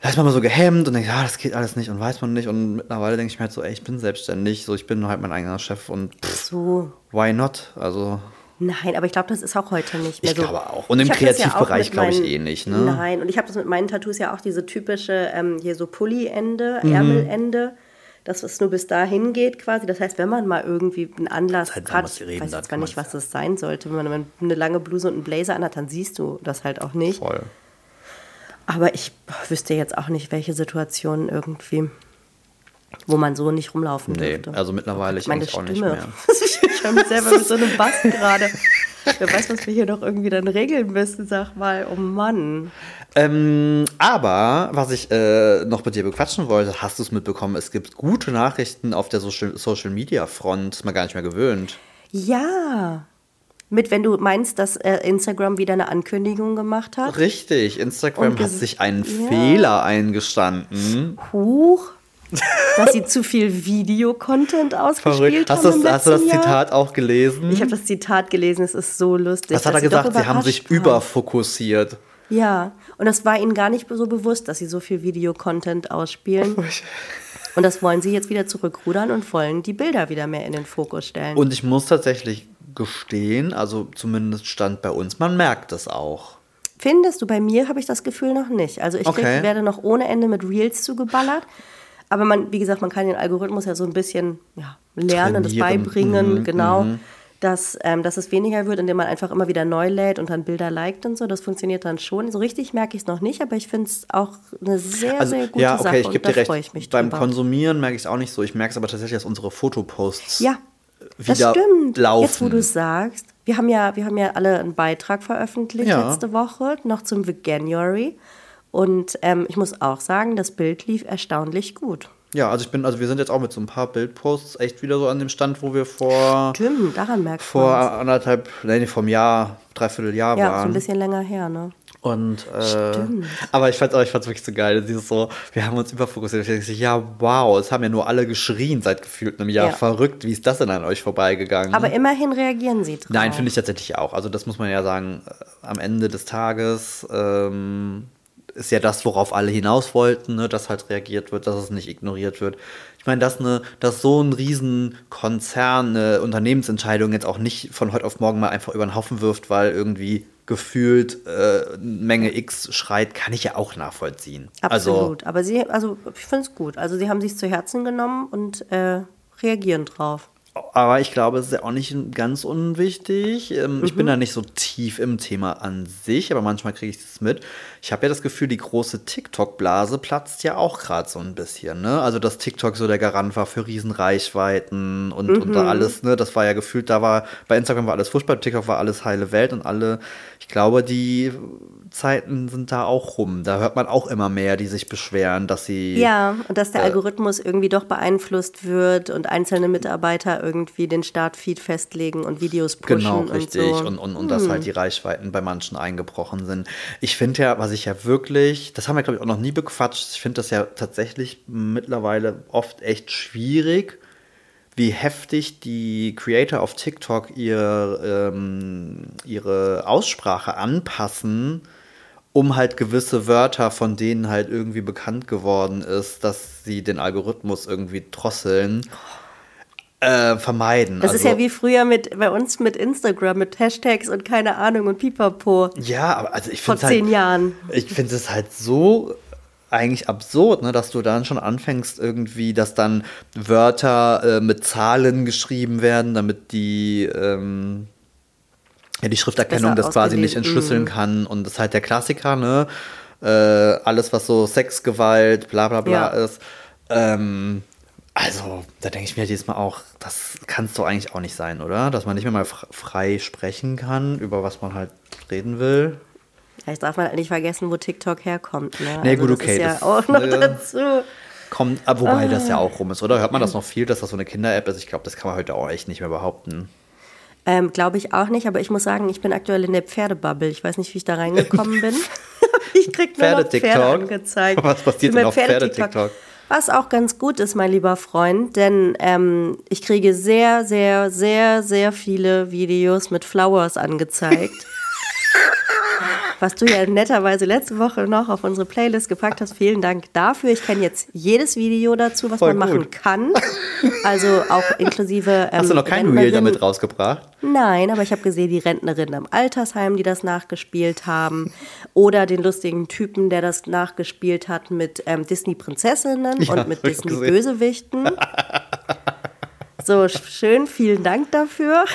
Da ist man mal so gehemmt und denkt, ja, das geht alles nicht und weiß man nicht. Und mittlerweile denke ich mir halt so, ey, ich bin selbstständig, so ich bin halt mein eigener Chef und pff, So. why not? Also, Nein, aber ich glaube, das ist auch heute nicht mehr Ich so. glaube auch. Und im Ich ja Kreativbereich mit glaube ich eh nicht, ne? Nein, und ich habe das mit meinen Tattoos ja auch diese typische, ähm, hier so Pulli-Ende, Mhm. Ärmelende, dass es nur bis dahin geht quasi. Das heißt, wenn man mal irgendwie einen Anlass halt hat, ich reden, weiß jetzt gar nicht, was das sein sollte. Wenn man eine lange Bluse und einen Blazer anhat, dann siehst du das halt auch nicht. Voll. Aber ich wüsste jetzt auch nicht, welche Situationen irgendwie, wo man so nicht rumlaufen Nee, dürfte. also mittlerweile ich Meine eigentlich auch nicht Stimme. mehr. ich höre mich selber mit so einem Bass gerade. Wer weiß, was wir hier noch irgendwie dann regeln müssen, sag mal. Oh Mann. Ähm, aber was ich äh, noch mit dir bequatschen wollte, hast du es mitbekommen? Es gibt gute Nachrichten auf der Social, Social Media Front, ist man gar nicht mehr gewöhnt. Ja. Mit, wenn du meinst, dass äh, Instagram wieder eine Ankündigung gemacht hat. Richtig, Instagram hat sich einen Ja. Fehler eingestanden. Huch. Dass sie zu viel Videocontent ausgespielt Verrückt. Hast, haben. das- hast du das Jahr. Zitat auch gelesen? Ich habe das Zitat gelesen, es ist so lustig. Was hat er gesagt? Sie haben sich waren. überfokussiert. Ja, und das war ihnen gar nicht so bewusst, dass sie so viel Videocontent ausspielen. Und das wollen sie jetzt wieder zurückrudern und wollen die Bilder wieder mehr in den Fokus stellen. Und ich muss tatsächlich gestehen, also zumindest stand bei uns, man merkt es auch. Findest du, bei mir habe ich das Gefühl noch nicht. Also ich krieg, Okay. werde noch ohne Ende mit Reels zugeballert. Aber man, wie gesagt, man kann den Algorithmus ja so ein bisschen ja, lernen und das beibringen, Mhm, genau. Dass, ähm, dass es weniger wird, indem man einfach immer wieder neu lädt und dann Bilder liked und so. Das funktioniert dann schon. So richtig merke ich es noch nicht, aber ich finde es auch eine sehr, Also, sehr gute ja, okay, Sache. ich gebe dir recht. freue ich mich Beim drüber. Konsumieren merke ich es auch nicht so. Ich merke es aber tatsächlich, dass unsere Fotoposts Ja, das wieder stimmt. laufen. Jetzt, wo du sagst. Wir haben, ja, wir haben ja alle einen Beitrag veröffentlicht Ja. letzte Woche, noch zum Veganuary. Und ähm, ich muss auch sagen, das Bild lief erstaunlich gut. Ja, also ich bin, also wir sind jetzt auch mit so ein paar Bildposts echt wieder so an dem Stand, wo wir vor, Stimmt, daran merkt vor anderthalb, nee, vom Jahr, dreiviertel Jahr Ja, so waren. ein bisschen länger her, ne? Und äh, aber ich ich fand's wirklich so geil. Dieses so, wir haben uns überfokussiert. Ich dachte, ja, wow, es haben ja nur alle geschrien seit gefühlt einem Jahr. Ja. Verrückt, wie ist das denn an euch vorbeigegangen? Aber immerhin reagieren sie drauf. Nein, finde ich tatsächlich auch. Also das muss man ja sagen, äh, am Ende des Tages ähm, ist ja das, worauf alle hinaus wollten, ne? dass halt reagiert wird, dass es nicht ignoriert wird. Ich meine, dass, eine, dass so ein Riesenkonzern eine Unternehmensentscheidung jetzt auch nicht von heute auf morgen mal einfach über den Haufen wirft, weil irgendwie gefühlt äh, Menge X schreit, kann ich ja auch nachvollziehen. Also, Absolut. Aber sie, also ich finde es gut. Also sie haben sich zu Herzen genommen und äh, reagieren drauf. Aber ich glaube, es ist ja auch nicht ganz unwichtig. Ähm, Ich bin Mhm. da nicht so tief im Thema an sich, aber manchmal kriege ich das mit. Ich habe ja das Gefühl, die große TikTok-Blase platzt ja auch gerade so ein bisschen. Ne? Also, dass TikTok so der Garant war für Riesenreichweiten und, und Mhm. da alles. Ne? Das war ja gefühlt, da war bei Instagram war alles furchtbar, bei TikTok war alles heile Welt und alle. Ich glaube, die Zeiten sind da auch rum. Da hört man auch immer mehr, die sich beschweren, dass sie. Ja, und dass der Äh, Algorithmus irgendwie doch beeinflusst wird und einzelne Mitarbeiter irgendwie den Startfeed festlegen und Videos pushen Genau, und richtig. so. Hm. Und, und, und dass halt die Reichweiten bei manchen eingebrochen sind. Ich finde ja, was ich ja wirklich, das haben wir, glaube ich, auch noch nie bequatscht, ich finde das ja tatsächlich mittlerweile oft echt schwierig, wie heftig die Creator auf TikTok ihr, ähm, ihre Aussprache anpassen, um halt gewisse Wörter, von denen halt irgendwie bekannt geworden ist, dass sie den Algorithmus irgendwie drosseln, äh, vermeiden. Das ist Also- ja wie früher mit bei uns mit Instagram, mit Hashtags und keine Ahnung und Pipapo. Ja, aber also ich Vor finde halt, zehn Jahren. Ich finde es halt so eigentlich absurd, ne, dass du dann schon anfängst, irgendwie, dass dann Wörter äh, mit Zahlen geschrieben werden, damit die, ähm, ja, die Schrifterkennung das quasi nicht entschlüsseln mm. kann. Und das ist halt der Klassiker, ne? Äh, alles, was so Sexgewalt, bla bla bla ja. ist. Ähm, also, da denke ich mir jedes Mal auch, das kann es doch eigentlich auch nicht sein, oder? Dass man nicht mehr mal frei sprechen kann, über was man halt reden will. Vielleicht darf man halt nicht vergessen, wo TikTok herkommt. Ne? Nee, also gut, okay. Das ist ja auch noch ne, dazu. Kommt, ah, wobei ah. das ja auch rum ist, oder? Hört man das noch viel, dass das so eine Kinder-App ist? Ich glaube, das kann man heute auch echt nicht mehr behaupten. Ähm, glaube ich auch nicht, aber ich muss sagen, ich bin aktuell in der Pferdebubble. Ich weiß nicht, wie ich da reingekommen bin. ich krieg nur Pferde noch Pferde angezeigt. Was passiert denn auf Pferde-TikTok? Was auch ganz gut ist, mein lieber Freund, denn ähm, ich kriege sehr, sehr, sehr, sehr viele Videos mit Flowers angezeigt. was du ja netterweise letzte Woche noch auf unsere Playlist gepackt hast. Vielen Dank dafür. Ich kenne jetzt jedes Video dazu, was Voll man gut. machen kann. Also auch inklusive. Ähm, hast du noch kein Reel damit rausgebracht? Nein, aber ich habe gesehen, die Rentnerinnen im Altersheim, die das nachgespielt haben. Oder den lustigen Typen, der das nachgespielt hat mit ähm, Disney-Prinzessinnen ja, und mit Disney-Bösewichten. So, schön, vielen Dank dafür.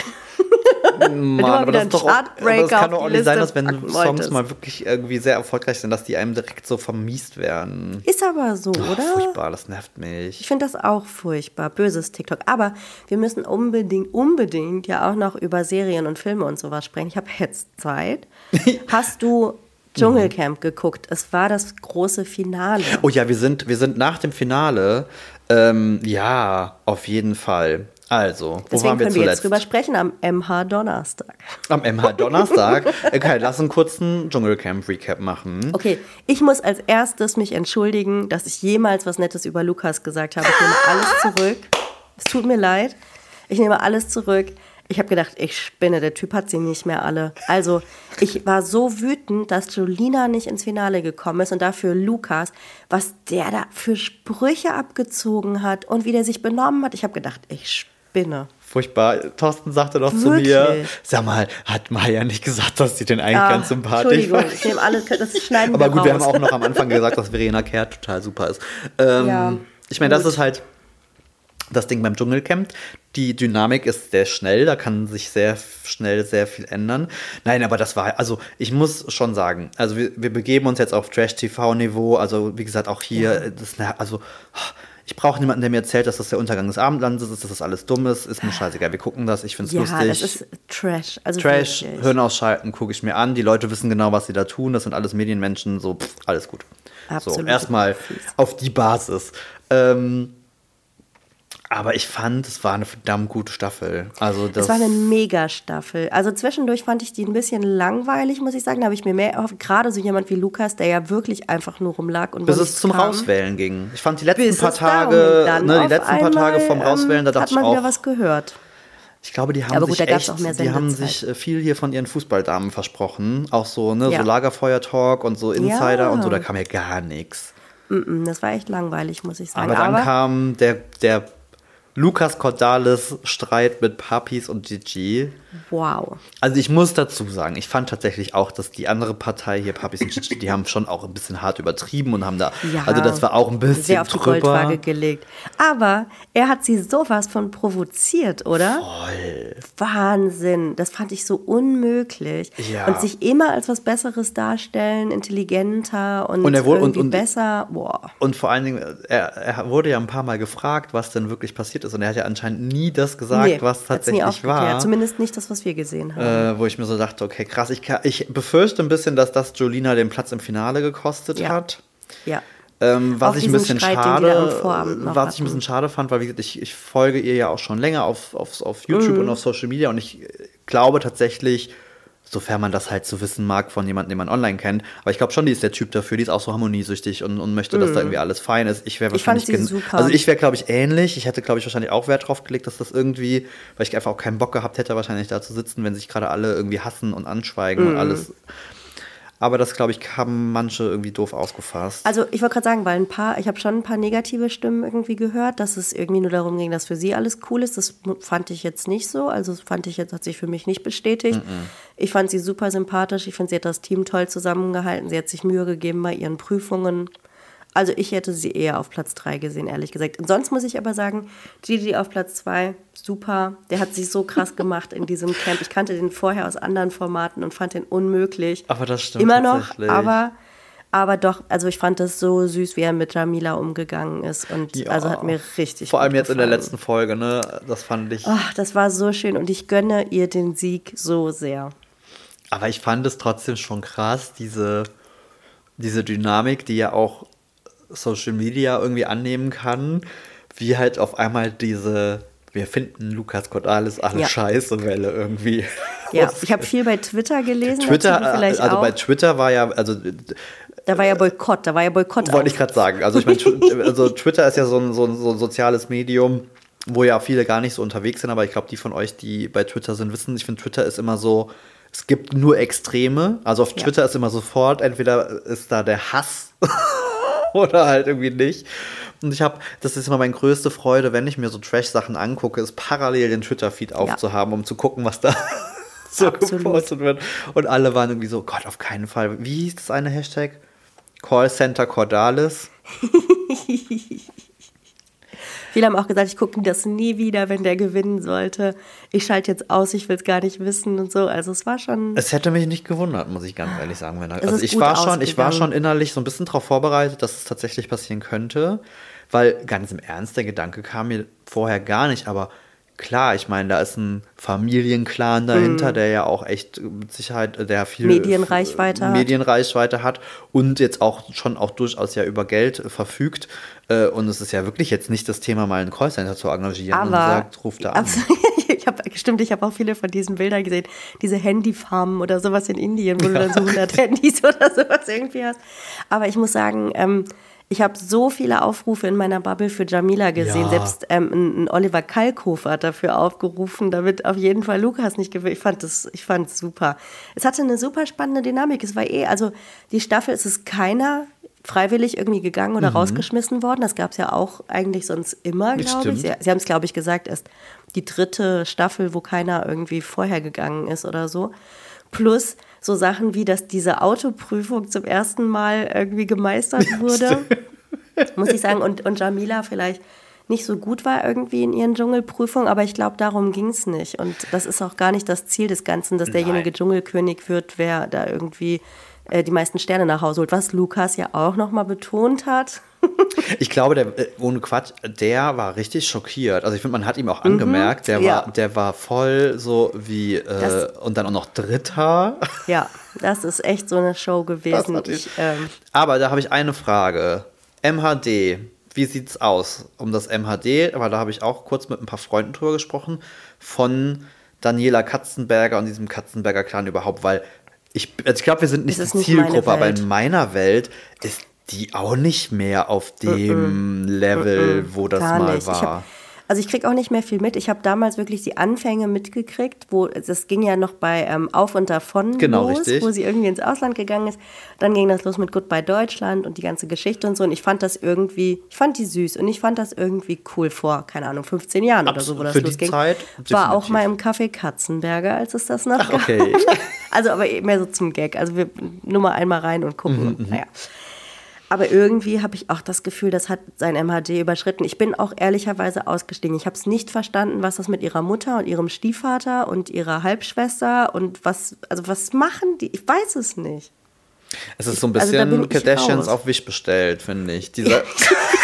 Mann, aber das, doch auch, das kann doch auch nicht sein, dass wenn Songs wolltest. mal wirklich irgendwie sehr erfolgreich sind, dass die einem direkt so vermiest werden. Ist aber so, oh, oder? Furchtbar, das nervt mich. Ich finde das auch furchtbar, böses TikTok. Aber wir müssen unbedingt, unbedingt ja auch noch über Serien und Filme und sowas sprechen. Ich habe jetzt Zeit. Hast du Dschungelcamp geguckt. Es war das große Finale. Oh ja, wir sind, wir sind nach dem Finale. Ähm, ja, auf jeden Fall. Also, wo Deswegen waren wir können zuletzt? wir jetzt drüber sprechen am MH Donnerstag. Am MH Donnerstag? okay, lass einen kurzen Dschungelcamp-Recap machen. Okay, ich muss als erstes mich entschuldigen, dass ich jemals was Nettes über Lukas gesagt habe. Ich nehme alles zurück. Es tut mir leid. Ich nehme alles zurück. Ich habe gedacht, ich spinne, der Typ hat sie nicht mehr alle. Also, ich war so wütend, dass Jolina nicht ins Finale gekommen ist und dafür Lukas, was der da für Sprüche abgezogen hat und wie der sich benommen hat. Ich habe gedacht, ich spinne. Furchtbar. Thorsten sagte doch zu mir, sag mal, hat Maya nicht gesagt, dass sie den eigentlich ah, ganz sympathisch war? ich nehme alles, das schneiden Aber wir gut, raus. wir haben auch noch am Anfang gesagt, dass Verena Kehrt total super ist. Ähm, ja, ich meine, das ist halt das Ding beim Dschungelcamp. Die Dynamik ist sehr schnell, da kann sich sehr schnell sehr viel ändern. Nein, aber das war, also ich muss schon sagen, also wir, wir begeben uns jetzt auf Trash-TV-Niveau, also wie gesagt, auch hier, ja. das, also ich brauche niemanden, der mir erzählt, dass das der Untergang des Abendlandes ist, dass das alles dumm ist, ist mir scheißegal. Wir gucken das, ich finde es ja, lustig. das ist Trash. Also Trash. Hirn ausschalten, gucke ich mir an. Die Leute wissen genau, was sie da tun. Das sind alles Medienmenschen, so, pff, alles gut. Absolut. So, erstmal auf die Basis. Ähm, aber ich fand, es war eine verdammt gute Staffel. Also das es war eine Mega-Staffel. Also zwischendurch fand ich die ein bisschen langweilig, muss ich sagen. Da habe ich mir mehr erhofft. Gerade so jemand wie Lukas, der ja wirklich einfach nur rumlag und Bis es zum kam. Rauswählen ging. Ich fand die letzten Bis paar Tage, ne, die letzten paar Tage vom ähm, Rauswählen, da dachte ich auch. Hat man wieder was gehört. Ich glaube, die haben gut, sich echt, die haben sich äh, viel hier von ihren Fußballdamen versprochen. Auch so, ne, ja. so Lagerfeuer-Talk und so Insider ja. und so, da kam ja gar nichts. Das war echt langweilig, muss ich sagen. Aber dann Aber kam der, der Lukas Cordalis Streit mit Papis und Gigi. Wow. Also ich muss dazu sagen, ich fand tatsächlich auch, dass die andere Partei hier, Papis und Gigi, die haben schon auch ein bisschen hart übertrieben und haben da, ja, also das war auch ein bisschen sehr auf die drüber. Goldwaage gelegt. Aber er hat sie sowas von provoziert, oder? Voll. Wahnsinn. Das fand ich so unmöglich. Ja. Und sich immer als was Besseres darstellen, intelligenter und, und er wurde, irgendwie und, und, besser. Boah. Und vor allen Dingen, er, er wurde ja ein paar Mal gefragt, was denn wirklich passiert ist. Und er hat ja anscheinend nie das gesagt, nee, was tatsächlich war. Zumindest nicht das, was wir gesehen haben. Äh, wo ich mir so dachte, okay, krass. Ich, ich befürchte ein bisschen, dass das Jolina den Platz im Finale gekostet ja. hat. Ja. Ähm, was ich ein bisschen Streit, schade, was ich ein bisschen schade fand, weil gesagt, ich, ich folge ihr ja auch schon länger auf, auf, auf YouTube mhm. und auf Social Media und ich glaube tatsächlich, sofern man das halt zu so wissen mag von jemandem, den man online kennt. Aber ich glaube schon, die ist der Typ dafür, die ist auch so harmoniesüchtig und, und möchte, dass da mhm. irgendwie alles fein ist. Ich wäre wahrscheinlich. Ich. Also ich wäre, glaube ich, ähnlich. Ich hätte, glaube ich, wahrscheinlich auch Wert drauf gelegt, dass das irgendwie, weil ich einfach auch keinen Bock gehabt hätte, wahrscheinlich da zu sitzen, wenn sich gerade alle irgendwie hassen und anschweigen mhm. und alles aber das, glaube ich, haben manche irgendwie doof ausgefasst. Also ich wollte gerade sagen, weil ein paar, ich habe schon ein paar negative Stimmen irgendwie gehört, dass es irgendwie nur darum ging, dass für sie alles cool ist. Das fand ich jetzt nicht so. Also das fand ich jetzt, hat sich für mich nicht bestätigt. Mm -mm. Ich fand sie super sympathisch. Ich finde, sie hat das Team toll zusammengehalten. Sie hat sich Mühe gegeben bei ihren Prüfungen. Also ich hätte sie eher auf Platz 3 gesehen, ehrlich gesagt. Und sonst muss ich aber sagen, Gigi auf Platz 2, super. Der hat sich so krass gemacht in diesem Camp. Ich kannte den vorher aus anderen Formaten und fand den unmöglich. Aber das stimmt Immer noch, aber, aber doch, also ich fand das so süß, wie er mit Jamila umgegangen ist. Und Ja. also hat mir richtig Vor allem jetzt in der gefallen. letzten Folge, ne? Das fand ich. Ach, das war so schön und ich gönne ihr den Sieg so sehr. Aber ich fand es trotzdem schon krass, diese, diese Dynamik, die ja auch Social Media irgendwie annehmen kann, wie halt auf einmal diese, wir finden Lukas Cordalis alle Ja. scheiße Welle irgendwie. Ja, ich habe viel bei Twitter gelesen. Twitter, also auch. bei Twitter war ja, also da war ja Boykott, da war ja Boykott. wollte ich gerade sagen. Also ich meine, also Twitter ist ja so ein, so, ein, so ein soziales Medium, wo ja viele gar nicht so unterwegs sind, aber ich glaube, die von euch, die bei Twitter sind, wissen, ich finde, Twitter ist immer so, es gibt nur Extreme. Also auf Ja. Twitter ist immer sofort, entweder ist da der Hass oder halt irgendwie nicht. Und ich habe, das ist immer meine größte Freude, wenn ich mir so Trash-Sachen angucke, ist parallel den Twitter-Feed aufzuhaben, um zu gucken, was da so Absolut. gepostet wird. Und alle waren irgendwie so, Gott, auf keinen Fall. Wie hieß das eine Hashtag? Callcenter Cordalis. Viele haben auch gesagt, ich gucke mir das nie wieder, wenn der gewinnen sollte. Ich schalte jetzt aus, ich will es gar nicht wissen und so. Also es war schon. Es hätte mich nicht gewundert, muss ich ganz ehrlich sagen. Wenn er, also ich war schon, ich war schon innerlich so ein bisschen darauf vorbereitet, dass es tatsächlich passieren könnte, weil ganz im Ernst der Gedanke kam mir vorher gar nicht. Aber klar, ich meine, da ist ein Familienclan dahinter, der ja auch echt mit Sicherheit, der viel Mhm. Medienreichweite hat. Medienreichweite hat und jetzt auch schon auch durchaus ja über Geld verfügt. Äh, Und es ist ja wirklich jetzt nicht das Thema, mal ein Callcenter zu engagieren und aber sagt, ruft da an. ich habe stimmt, ich habe auch viele von diesen Bildern gesehen, diese Handyfarmen oder sowas in Indien, wo du dann so 100 Handys oder sowas irgendwie hast. Aber ich muss sagen, ähm, ich habe so viele Aufrufe in meiner Bubble für Jamila gesehen. Ja. Selbst ähm, ein, ein Oliver Kalkofer hat dafür aufgerufen, damit auf jeden Fall Lukas nicht gewinnt. Ich fand das, ich fand es super. Es hatte eine super spannende Dynamik. Es war eh, also die Staffel, es ist keiner freiwillig irgendwie gegangen oder rausgeschmissen worden. Das gab es ja auch eigentlich sonst immer, glaube ich. Sie, Sie haben es, glaube ich, gesagt, erst die dritte Staffel, wo keiner irgendwie vorher gegangen ist oder so. Plus so Sachen wie, dass diese Autoprüfung zum ersten Mal irgendwie gemeistert wurde. Muss ich sagen. Und, und Jamila vielleicht nicht so gut war irgendwie in ihren Dschungelprüfungen, aber ich glaube, darum ging es nicht. Und das ist auch gar nicht das Ziel des Ganzen, dass derjenige Nein. Dschungelkönig wird, wer da irgendwie äh, die meisten Sterne nach Hause holt. Was Lukas ja auch nochmal betont hat. Ich glaube, der, äh, ohne Quatsch, der war richtig schockiert. Also ich finde, man hat ihm auch angemerkt, der, Mhm. ja. war, der war voll so wie, äh, und dann auch noch Dritter. Ja, das ist echt so eine Show gewesen. ich- ähm, Aber da habe ich eine Frage. MHD, wie sieht's aus um das MHD? Aber da habe ich auch kurz mit ein paar Freunden drüber gesprochen, von Daniela Katzenberger und diesem Katzenberger Clan überhaupt, weil ich, also ich glaube, wir sind nicht Es die nicht Zielgruppe, aber Welt. in meiner Welt ist die auch nicht mehr auf dem Level, wo das Gar mal nicht. war. Ich hab, also ich kriege auch nicht mehr viel mit. Ich habe damals wirklich die Anfänge mitgekriegt, wo das ging ja noch bei ähm, Auf und Davon Genau, los, richtig. wo sie irgendwie ins Ausland gegangen ist. Dann ging das los mit Goodbye Deutschland und die ganze Geschichte und so. Und ich fand das irgendwie, ich fand die süß und ich fand das irgendwie cool vor, keine Ahnung, 15 Jahren oder so, wo das Für die losging. Zeit War auch mal im Café Katzenberger, als es das noch Ach, okay. gab. Also aber mehr so zum Gag. Also wir nur mal einmal rein und gucken. Mhm, naja. Aber irgendwie habe ich auch das Gefühl, das hat sein MHD überschritten. Ich bin auch ehrlicherweise ausgestiegen. Ich habe es nicht verstanden, was das mit ihrer Mutter und ihrem Stiefvater und ihrer Halbschwester und was, also was machen die? Ich weiß es nicht. Es ist so ein also bisschen ich Kardashians raus. auf Wish bestellt, finde ich. Dieser,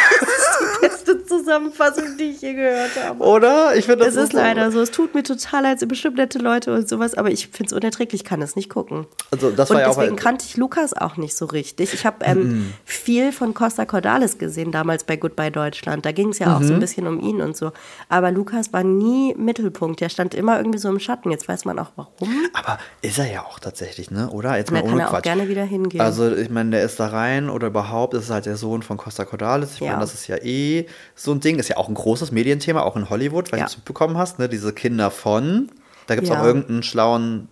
Zusammenfassung, die ich je gehört habe. oder? Ich finde, das Es ist leider so. Es tut mir total leid, es sind bestimmt nette Leute und sowas, aber ich finde es unerträglich, kann es nicht gucken. Also, das und war ja auch- deswegen kannte ich Lukas auch nicht so richtig. Ich habe ähm, viel von Costa Cordalis gesehen damals bei Goodbye Deutschland. Da ging es ja auch Mhm. so ein bisschen um ihn und so. Aber Lukas war nie Mittelpunkt. Der stand immer irgendwie so im Schatten. Jetzt weiß man auch warum. Aber ist er ja auch tatsächlich, ne? Oder? Jetzt Und mal da kann ohne er auch Quatsch. gerne wieder hingehen. Also, ich meine, der ist da rein oder überhaupt ist halt der Sohn von Costa Cordalis. Ich Ja. meine, das ist ja eh so ein Ding. Ist ja auch ein großes Medienthema, auch in Hollywood, weil Ja. du es mitbekommen hast, ne? Diese Kinder von. Da gibt es Ja. auch irgendeinen schlauen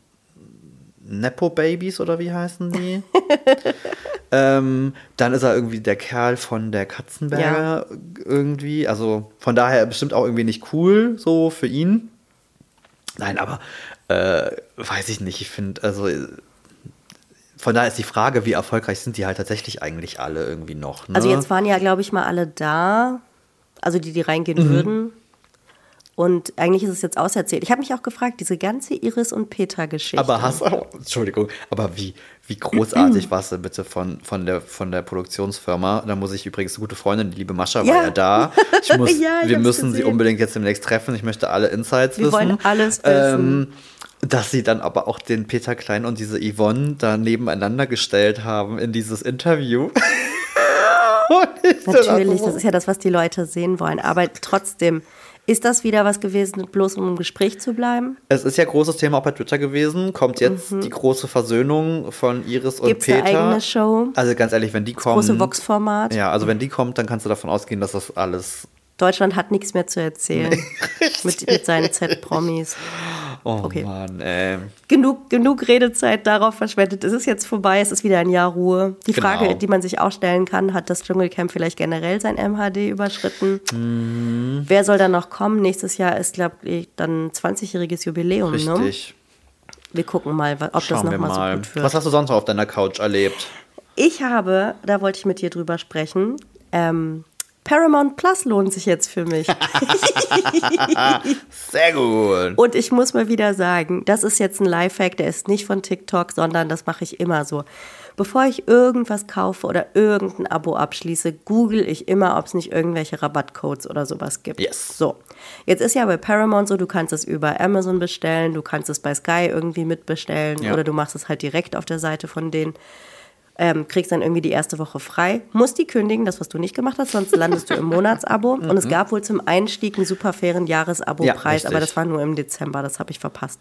Nepo-Babys oder wie heißen die? ähm, dann ist er irgendwie der Kerl von der Katzenberger irgendwie. Also von daher bestimmt auch irgendwie nicht cool so für ihn. Nein, aber äh, weiß ich nicht. Ich finde, also von daher ist die Frage, wie erfolgreich sind die halt tatsächlich eigentlich alle irgendwie noch. Ne? Also jetzt waren ja, glaube ich, mal alle da, also die, die reingehen mhm. würden. Und eigentlich ist es jetzt auserzählt. Ich habe mich auch gefragt, diese ganze Iris und Peter-Geschichte. Aber hast du, Entschuldigung, aber wie, wie großartig warst du bitte von, von, der, von der Produktionsfirma? Da muss ich übrigens, gute Freundin, die liebe Mascha ja. war ja da. Ich muss, ja, wir müssen sie unbedingt jetzt demnächst treffen. Ich möchte alle Insights wir wissen. Wir wollen alles wissen. Ähm, dass sie dann aber auch den Peter Klein und diese Yvonne da nebeneinander gestellt haben in dieses Interview. Natürlich, das ist ja das, was die Leute sehen wollen. Aber trotzdem, ist das wieder was gewesen, bloß um im Gespräch zu bleiben? Es ist ja großes Thema auch bei Twitter gewesen. Kommt jetzt mhm. die große Versöhnung von Iris und Gibt's Peter. Eine eigene Show? Also ganz ehrlich, wenn die kommt. Große Vox-Format. Ja, also wenn die kommt, dann kannst du davon ausgehen, dass das alles. Deutschland hat nichts mehr zu erzählen. Nee, mit, mit seinen Z-Promis. Oh okay. Mann, ey. Genug, genug Redezeit darauf verschwendet. Es ist jetzt vorbei, es ist wieder ein Jahr Ruhe. Die genau. Frage, die man sich auch stellen kann, hat das Dschungelcamp vielleicht generell sein MHD überschritten? Mm. Wer soll da noch kommen? Nächstes Jahr ist, glaube ich, dann 20-jähriges Jubiläum, ne? Richtig. Ne? Wir gucken mal, ob Schauen das nochmal so gut wird. Was hast du sonst noch auf deiner Couch erlebt? Ich habe, da wollte ich mit dir drüber sprechen, ähm, Paramount Plus lohnt sich jetzt für mich. Sehr gut. Und ich muss mal wieder sagen, das ist jetzt ein Lifehack, der ist nicht von TikTok, sondern das mache ich immer so. Bevor ich irgendwas kaufe oder irgendein Abo abschließe, google ich immer, ob es nicht irgendwelche Rabattcodes oder sowas gibt. Yes. So. Jetzt ist ja bei Paramount so, du kannst es über Amazon bestellen, du kannst es bei Sky irgendwie mitbestellen ja. oder du machst es halt direkt auf der Seite von denen ähm, kriegst dann irgendwie die erste Woche frei, musst die kündigen, das, was du nicht gemacht hast, sonst landest du im Monatsabo. Und es mhm. gab wohl zum Einstieg einen super fairen Jahresabo-Preis, ja, aber das war nur im Dezember, das habe ich verpasst.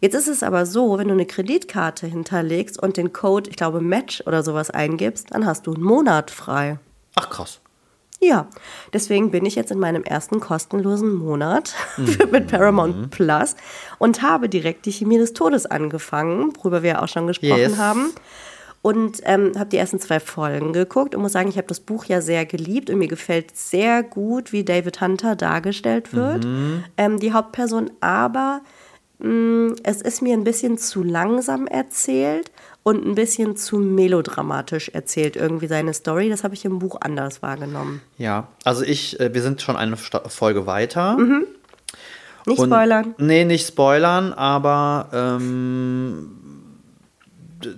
Jetzt ist es aber so, wenn du eine Kreditkarte hinterlegst und den Code, ich glaube, Match oder sowas eingibst, dann hast du einen Monat frei. Ach krass. Ja, deswegen bin ich jetzt in meinem ersten kostenlosen Monat mhm. mit Paramount Plus und habe direkt die Chemie des Todes angefangen, worüber wir ja auch schon gesprochen yes. haben und ähm, habe die ersten zwei Folgen geguckt und muss sagen, ich habe das Buch ja sehr geliebt und mir gefällt sehr gut, wie David Hunter dargestellt wird, mhm. ähm, die Hauptperson. Aber mh, mm, es ist mir ein bisschen zu langsam erzählt und ein bisschen zu melodramatisch erzählt irgendwie seine Story. Das habe ich im Buch anders wahrgenommen. Ja, also ich, äh, wir sind schon eine Folge weiter. Mhm. Nicht und, spoilern. Nee, nicht spoilern, aber ähm,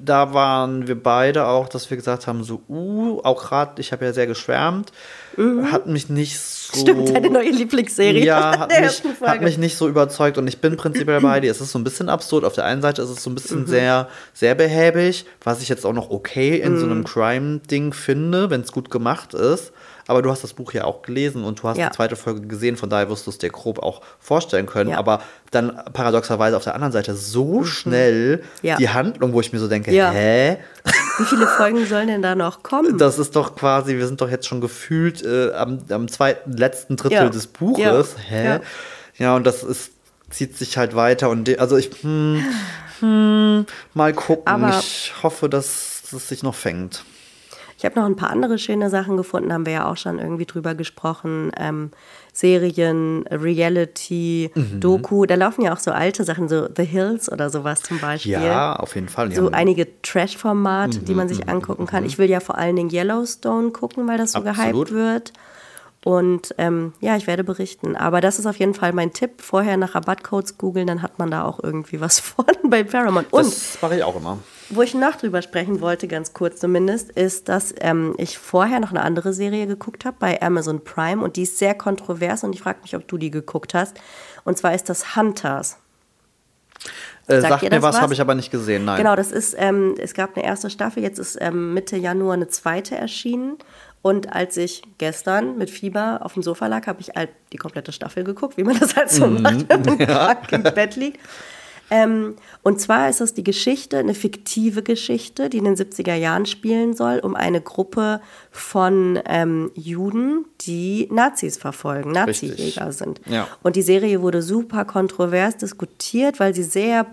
da waren wir beide auch, dass wir gesagt haben, so, uh, auch gerade, ich habe ja sehr geschwärmt, mhm. hat mich nicht so. Stimmt, deine neue Lieblingsserie. Ja, hat mich, hat mich nicht so überzeugt und ich bin prinzipiell bei dir. Es ist so ein bisschen absurd. Auf der einen Seite ist es so ein bisschen mhm. sehr, sehr behäbig, was ich jetzt auch noch okay in mhm. so einem Crime-Ding finde, wenn es gut gemacht ist. Aber du hast das Buch ja auch gelesen und du hast ja. die zweite Folge gesehen, von daher wirst du es dir grob auch vorstellen können. Ja. Aber dann paradoxerweise auf der anderen Seite so mhm. schnell ja. die Handlung, wo ich mir so denke, hä? Wie viele Folgen sollen denn da noch kommen? Das ist doch quasi, wir sind doch jetzt schon gefühlt äh, am, am, zweiten, letzten Drittel des Buches. Hä? Ja. und das ist, zieht sich halt weiter und also ich, hm, hm, mal gucken. Aber ich hoffe, dass es sich noch fängt. Ich habe noch ein paar andere schöne Sachen gefunden, haben wir ja auch schon irgendwie drüber gesprochen. Ähm, Serien, Reality, mhm. Doku, da laufen ja auch so alte Sachen, so The Hills oder sowas zum Beispiel. Ja, auf jeden Fall. So einige Trash-Formate, mhm, die man sich mhm, angucken kann. Mhm. Ich will ja vor allen Dingen Yellowstone gucken, weil das so Absolut. gehypt wird. Und ähm, ja, ich werde berichten. Aber das ist auf jeden Fall mein Tipp. Vorher nach Rabattcodes googeln, dann hat man da auch irgendwie was von bei Paramount. Und das mache ich auch immer. Wo ich noch drüber sprechen wollte, ganz kurz zumindest, ist, dass ähm, ich vorher noch eine andere Serie geguckt habe bei Amazon Prime und die ist sehr kontrovers und ich frage mich, ob du die geguckt hast. Und zwar ist das Hunters. Äh, sagt, sagt mir was, was? habe ich aber nicht gesehen, nein. Genau, das ist, ähm, es gab eine erste Staffel, jetzt ist ähm, Mitte Januar eine zweite erschienen. Und als ich gestern mit Fieber auf dem Sofa lag, habe ich halt die komplette Staffel geguckt, wie man das halt so mhm. macht, wenn man ja. im Bett liegt. Ähm, und zwar ist das die Geschichte, eine fiktive Geschichte, die in den 70er Jahren spielen soll, um eine Gruppe von ähm, Juden, die Nazis verfolgen, Nazi-Jäger sind. Ja. Und die Serie wurde super kontrovers diskutiert, weil sie sehr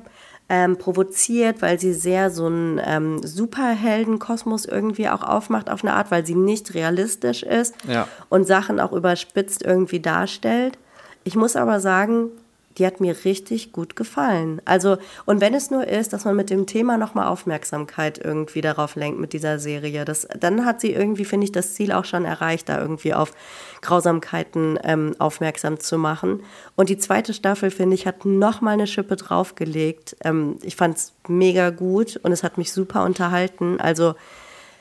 ähm, provoziert, weil sie sehr so einen ähm, Superheldenkosmos irgendwie auch aufmacht auf eine Art, weil sie nicht realistisch ist ja. und Sachen auch überspitzt irgendwie darstellt. Ich muss aber sagen, die hat mir richtig gut gefallen. Also, und wenn es nur ist, dass man mit dem Thema nochmal Aufmerksamkeit irgendwie darauf lenkt mit dieser Serie, das, dann hat sie irgendwie, finde ich, das Ziel auch schon erreicht, da irgendwie auf Grausamkeiten ähm, aufmerksam zu machen. Und die zweite Staffel, finde ich, hat nochmal eine Schippe draufgelegt. Ähm, ich fand es mega gut und es hat mich super unterhalten. Also,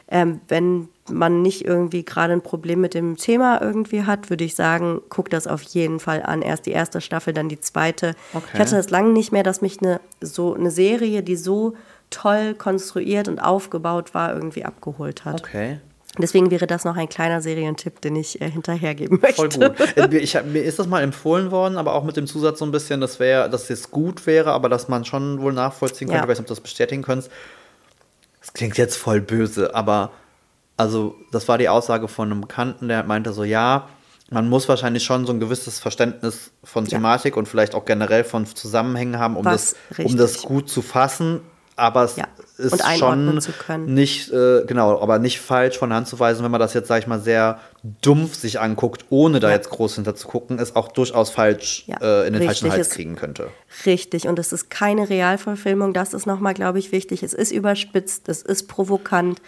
ähm, wenn man nicht irgendwie gerade ein Problem mit dem Thema irgendwie hat, würde ich sagen, guck das auf jeden Fall an. Erst die erste Staffel, dann die zweite. Okay. Ich hatte das lange nicht mehr, dass mich eine, so eine Serie, die so toll konstruiert und aufgebaut war, irgendwie abgeholt hat. Okay. Deswegen wäre das noch ein kleiner Serientipp, den ich äh, hinterhergeben möchte. Voll gut. Äh, ich, mir ist das mal empfohlen worden, aber auch mit dem Zusatz so ein bisschen, dass, wär, dass es gut wäre, aber dass man schon wohl nachvollziehen könnte, ja. weiß nicht, ob du das bestätigen könntest. Das klingt jetzt voll böse, aber also das war die Aussage von einem Bekannten, der meinte so, ja, man muss wahrscheinlich schon so ein gewisses Verständnis von Thematik ja. und vielleicht auch generell von Zusammenhängen haben, um, das, um das gut zu fassen. Aber es ja. ist schon nicht, äh, genau, aber nicht falsch von Hand zu weisen, wenn man das jetzt, sag ich mal, sehr dumpf sich anguckt, ohne da ja. jetzt groß hinter zu gucken, ist auch durchaus falsch äh, in den Richtig, falschen Hals kriegen könnte. Richtig, und es ist keine Realverfilmung, das ist nochmal, glaube ich, wichtig. Es ist überspitzt, es ist provokant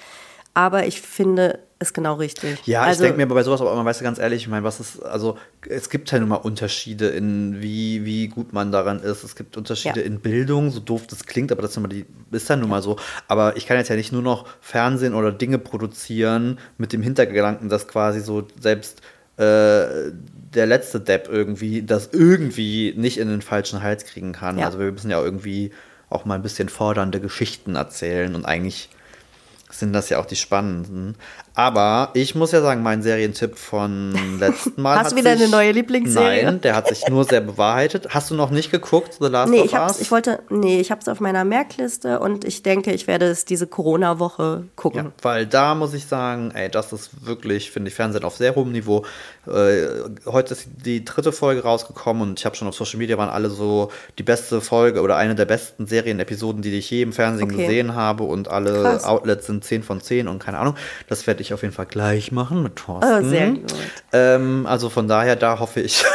aber ich finde es genau richtig. Ja, also, ich denke mir bei sowas, aber man weiß ja ganz ehrlich, ich meine, was ist, also es gibt ja nun mal Unterschiede in wie, wie gut man daran ist. Es gibt Unterschiede ja. in Bildung, so doof das klingt, aber das ist, die, ist dann nun mal so. Aber ich kann jetzt ja nicht nur noch Fernsehen oder Dinge produzieren mit dem Hintergedanken, dass quasi so selbst äh, der letzte Depp irgendwie das irgendwie nicht in den falschen Hals kriegen kann. Ja. Also wir müssen ja irgendwie auch mal ein bisschen fordernde Geschichten erzählen und eigentlich sind das ja auch die spannenden. Aber ich muss ja sagen, mein Serientipp von letzten Mal. Hast du wieder sich, eine neue Lieblingsserie? Nein, der hat sich nur sehr bewahrheitet. Hast du noch nicht geguckt, The Last nee, of ich Us? Ich wollte, nee, ich habe es auf meiner Merkliste und ich denke, ich werde es diese Corona-Woche gucken. Ja, weil da muss ich sagen, ey, das ist wirklich, finde ich, Fernsehen auf sehr hohem Niveau. Äh, heute ist die dritte Folge rausgekommen und ich habe schon auf Social Media waren alle so die beste Folge oder eine der besten Serienepisoden, die ich je im Fernsehen okay. gesehen habe und alle Krass. Outlets sind 10 von 10 und keine Ahnung. Das werde ich auf jeden Fall gleich machen mit Thorsten. Oh, sehr gut. Ähm, also von daher, da hoffe ich.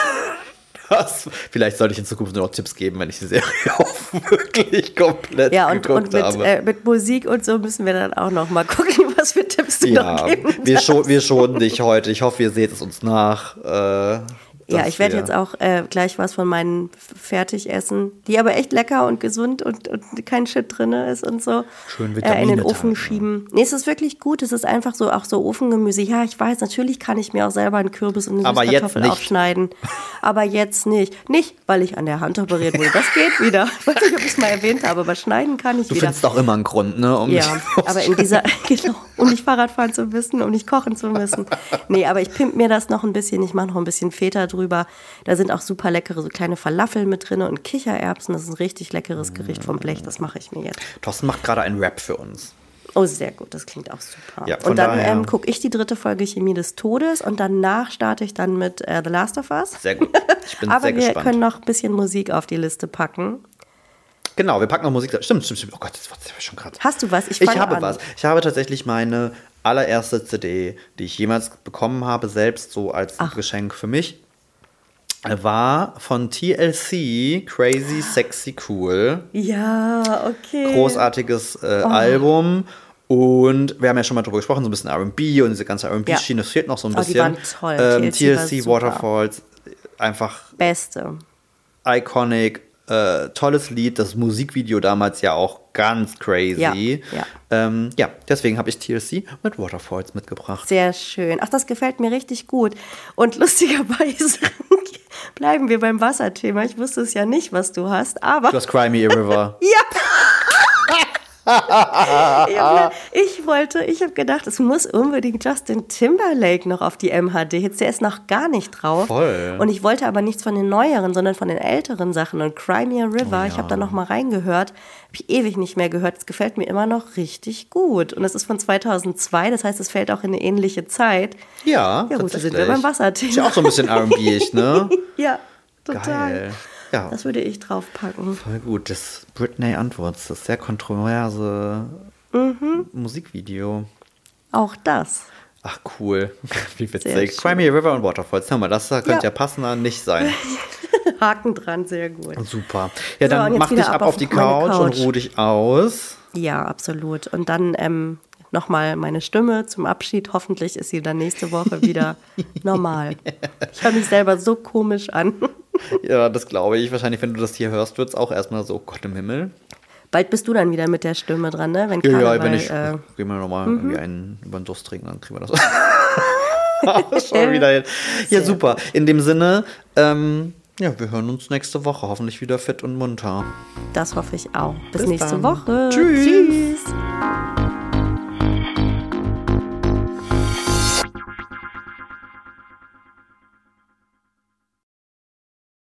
Das, vielleicht sollte ich in Zukunft nur noch Tipps geben, wenn ich die Serie auch wirklich komplett ja, und, und mit, habe. Äh, mit Musik und so müssen wir dann auch noch mal gucken, was für Tipps du ja, noch geben wir, scho wir schonen dich heute. Ich hoffe, ihr seht es uns nach. Äh, ja, ich werde jetzt auch äh, gleich was von meinen Fertigessen, die aber echt lecker und gesund und, und kein Shit drin ist und so, Schön äh, in den Ofen schieben. Nee, es ist wirklich gut. Es ist einfach so auch so Ofengemüse. Ja, ich weiß, natürlich kann ich mir auch selber einen Kürbis und eine Kartoffel aufschneiden. Aber jetzt nicht. Nicht, weil ich an der Hand operiert wurde. Das geht wieder. Ich weiß nicht, ob ich es mal erwähnt habe, aber schneiden kann ich du wieder. Du findest doch immer einen Grund, ne? Um ja, aber in dieser, genau, um nicht Fahrrad fahren zu müssen, um nicht kochen zu müssen. Nee, aber ich pimp mir das noch ein bisschen. Ich mache noch ein bisschen Feta drüber. Da sind auch super leckere, so kleine Falafel mit drin und Kichererbsen. Das ist ein richtig leckeres Gericht vom Blech. Das mache ich mir jetzt. Thorsten macht gerade einen Rap für uns. Oh, sehr gut, das klingt auch super. Ja, und dann ähm, gucke ich die dritte Folge Chemie des Todes und danach starte ich dann mit äh, The Last of Us. Sehr gut. Ich bin Aber sehr wir gespannt. können noch ein bisschen Musik auf die Liste packen. Genau, wir packen noch Musik. Stimmt, stimmt, stimmt. Oh Gott, das war schon gerade. Hast du was? Ich, ich habe an. was. Ich habe tatsächlich meine allererste CD, die ich jemals bekommen habe, selbst so als Ach. Geschenk für mich war von TLC Crazy Sexy Cool. Ja, okay. Großartiges äh, oh. Album. Und wir haben ja schon mal drüber gesprochen, so ein bisschen RB und diese ganze RB-Schiene, ja. fehlt noch so ein oh, bisschen. Die waren toll. Ähm, TLC, TLC Waterfalls, einfach. Beste. Iconic, äh, tolles Lied, das Musikvideo damals ja auch ganz crazy. Ja, ja. Ähm, ja deswegen habe ich TLC mit Waterfalls mitgebracht. Sehr schön. Ach, das gefällt mir richtig gut. Und lustigerweise bleiben wir beim Wasserthema. Ich wusste es ja nicht, was du hast, aber. Du hast Cry Me a River. ja! Ich wollte, ich habe gedacht, es muss unbedingt Justin Timberlake noch auf die MHD. Jetzt der ist noch gar nicht drauf. Voll. Und ich wollte aber nichts von den neueren, sondern von den älteren Sachen. Und Cry Me a River, oh, ja. ich habe da noch mal reingehört, habe ich ewig nicht mehr gehört. Es gefällt mir immer noch richtig gut. Und es ist von 2002, das heißt, es fällt auch in eine ähnliche Zeit. Ja, ja gut, sind wir beim Wasserthema. Ist ja auch so ein bisschen R&B, ne? ja, total. Geil. Ja. Das würde ich draufpacken. Voll gut. Das Britney Antworts, das sehr kontroverse mhm. Musikvideo. Auch das. Ach cool, wie witzig. Crimey River und Waterfalls. Hör mal, das könnte ja, ja passender nicht sein. Haken dran, sehr gut. Super. Ja, so, dann mach dich ab auf, auf die Couch, Couch, und ruh dich aus. Ja, absolut. Und dann ähm, nochmal meine Stimme zum Abschied. Hoffentlich ist sie dann nächste Woche wieder normal. Ich höre mich selber so komisch an. ja, das glaube ich. Wahrscheinlich, wenn du das hier hörst, wird es auch erstmal so, Gott im Himmel. Bald bist du dann wieder mit der Stimme dran, ne? Wenn Karneval, ja, ja, wenn ich, äh, gehen wir nochmal mhm. irgendwie einen über den Durst trinken, dann kriegen wir das. Schon wieder hin. Ja, super. In dem Sinne, ähm, ja, wir hören uns nächste Woche. Hoffentlich wieder fit und munter. Das hoffe ich auch. Bis, Bis nächste dann. Woche. Tschüss. Tschüss.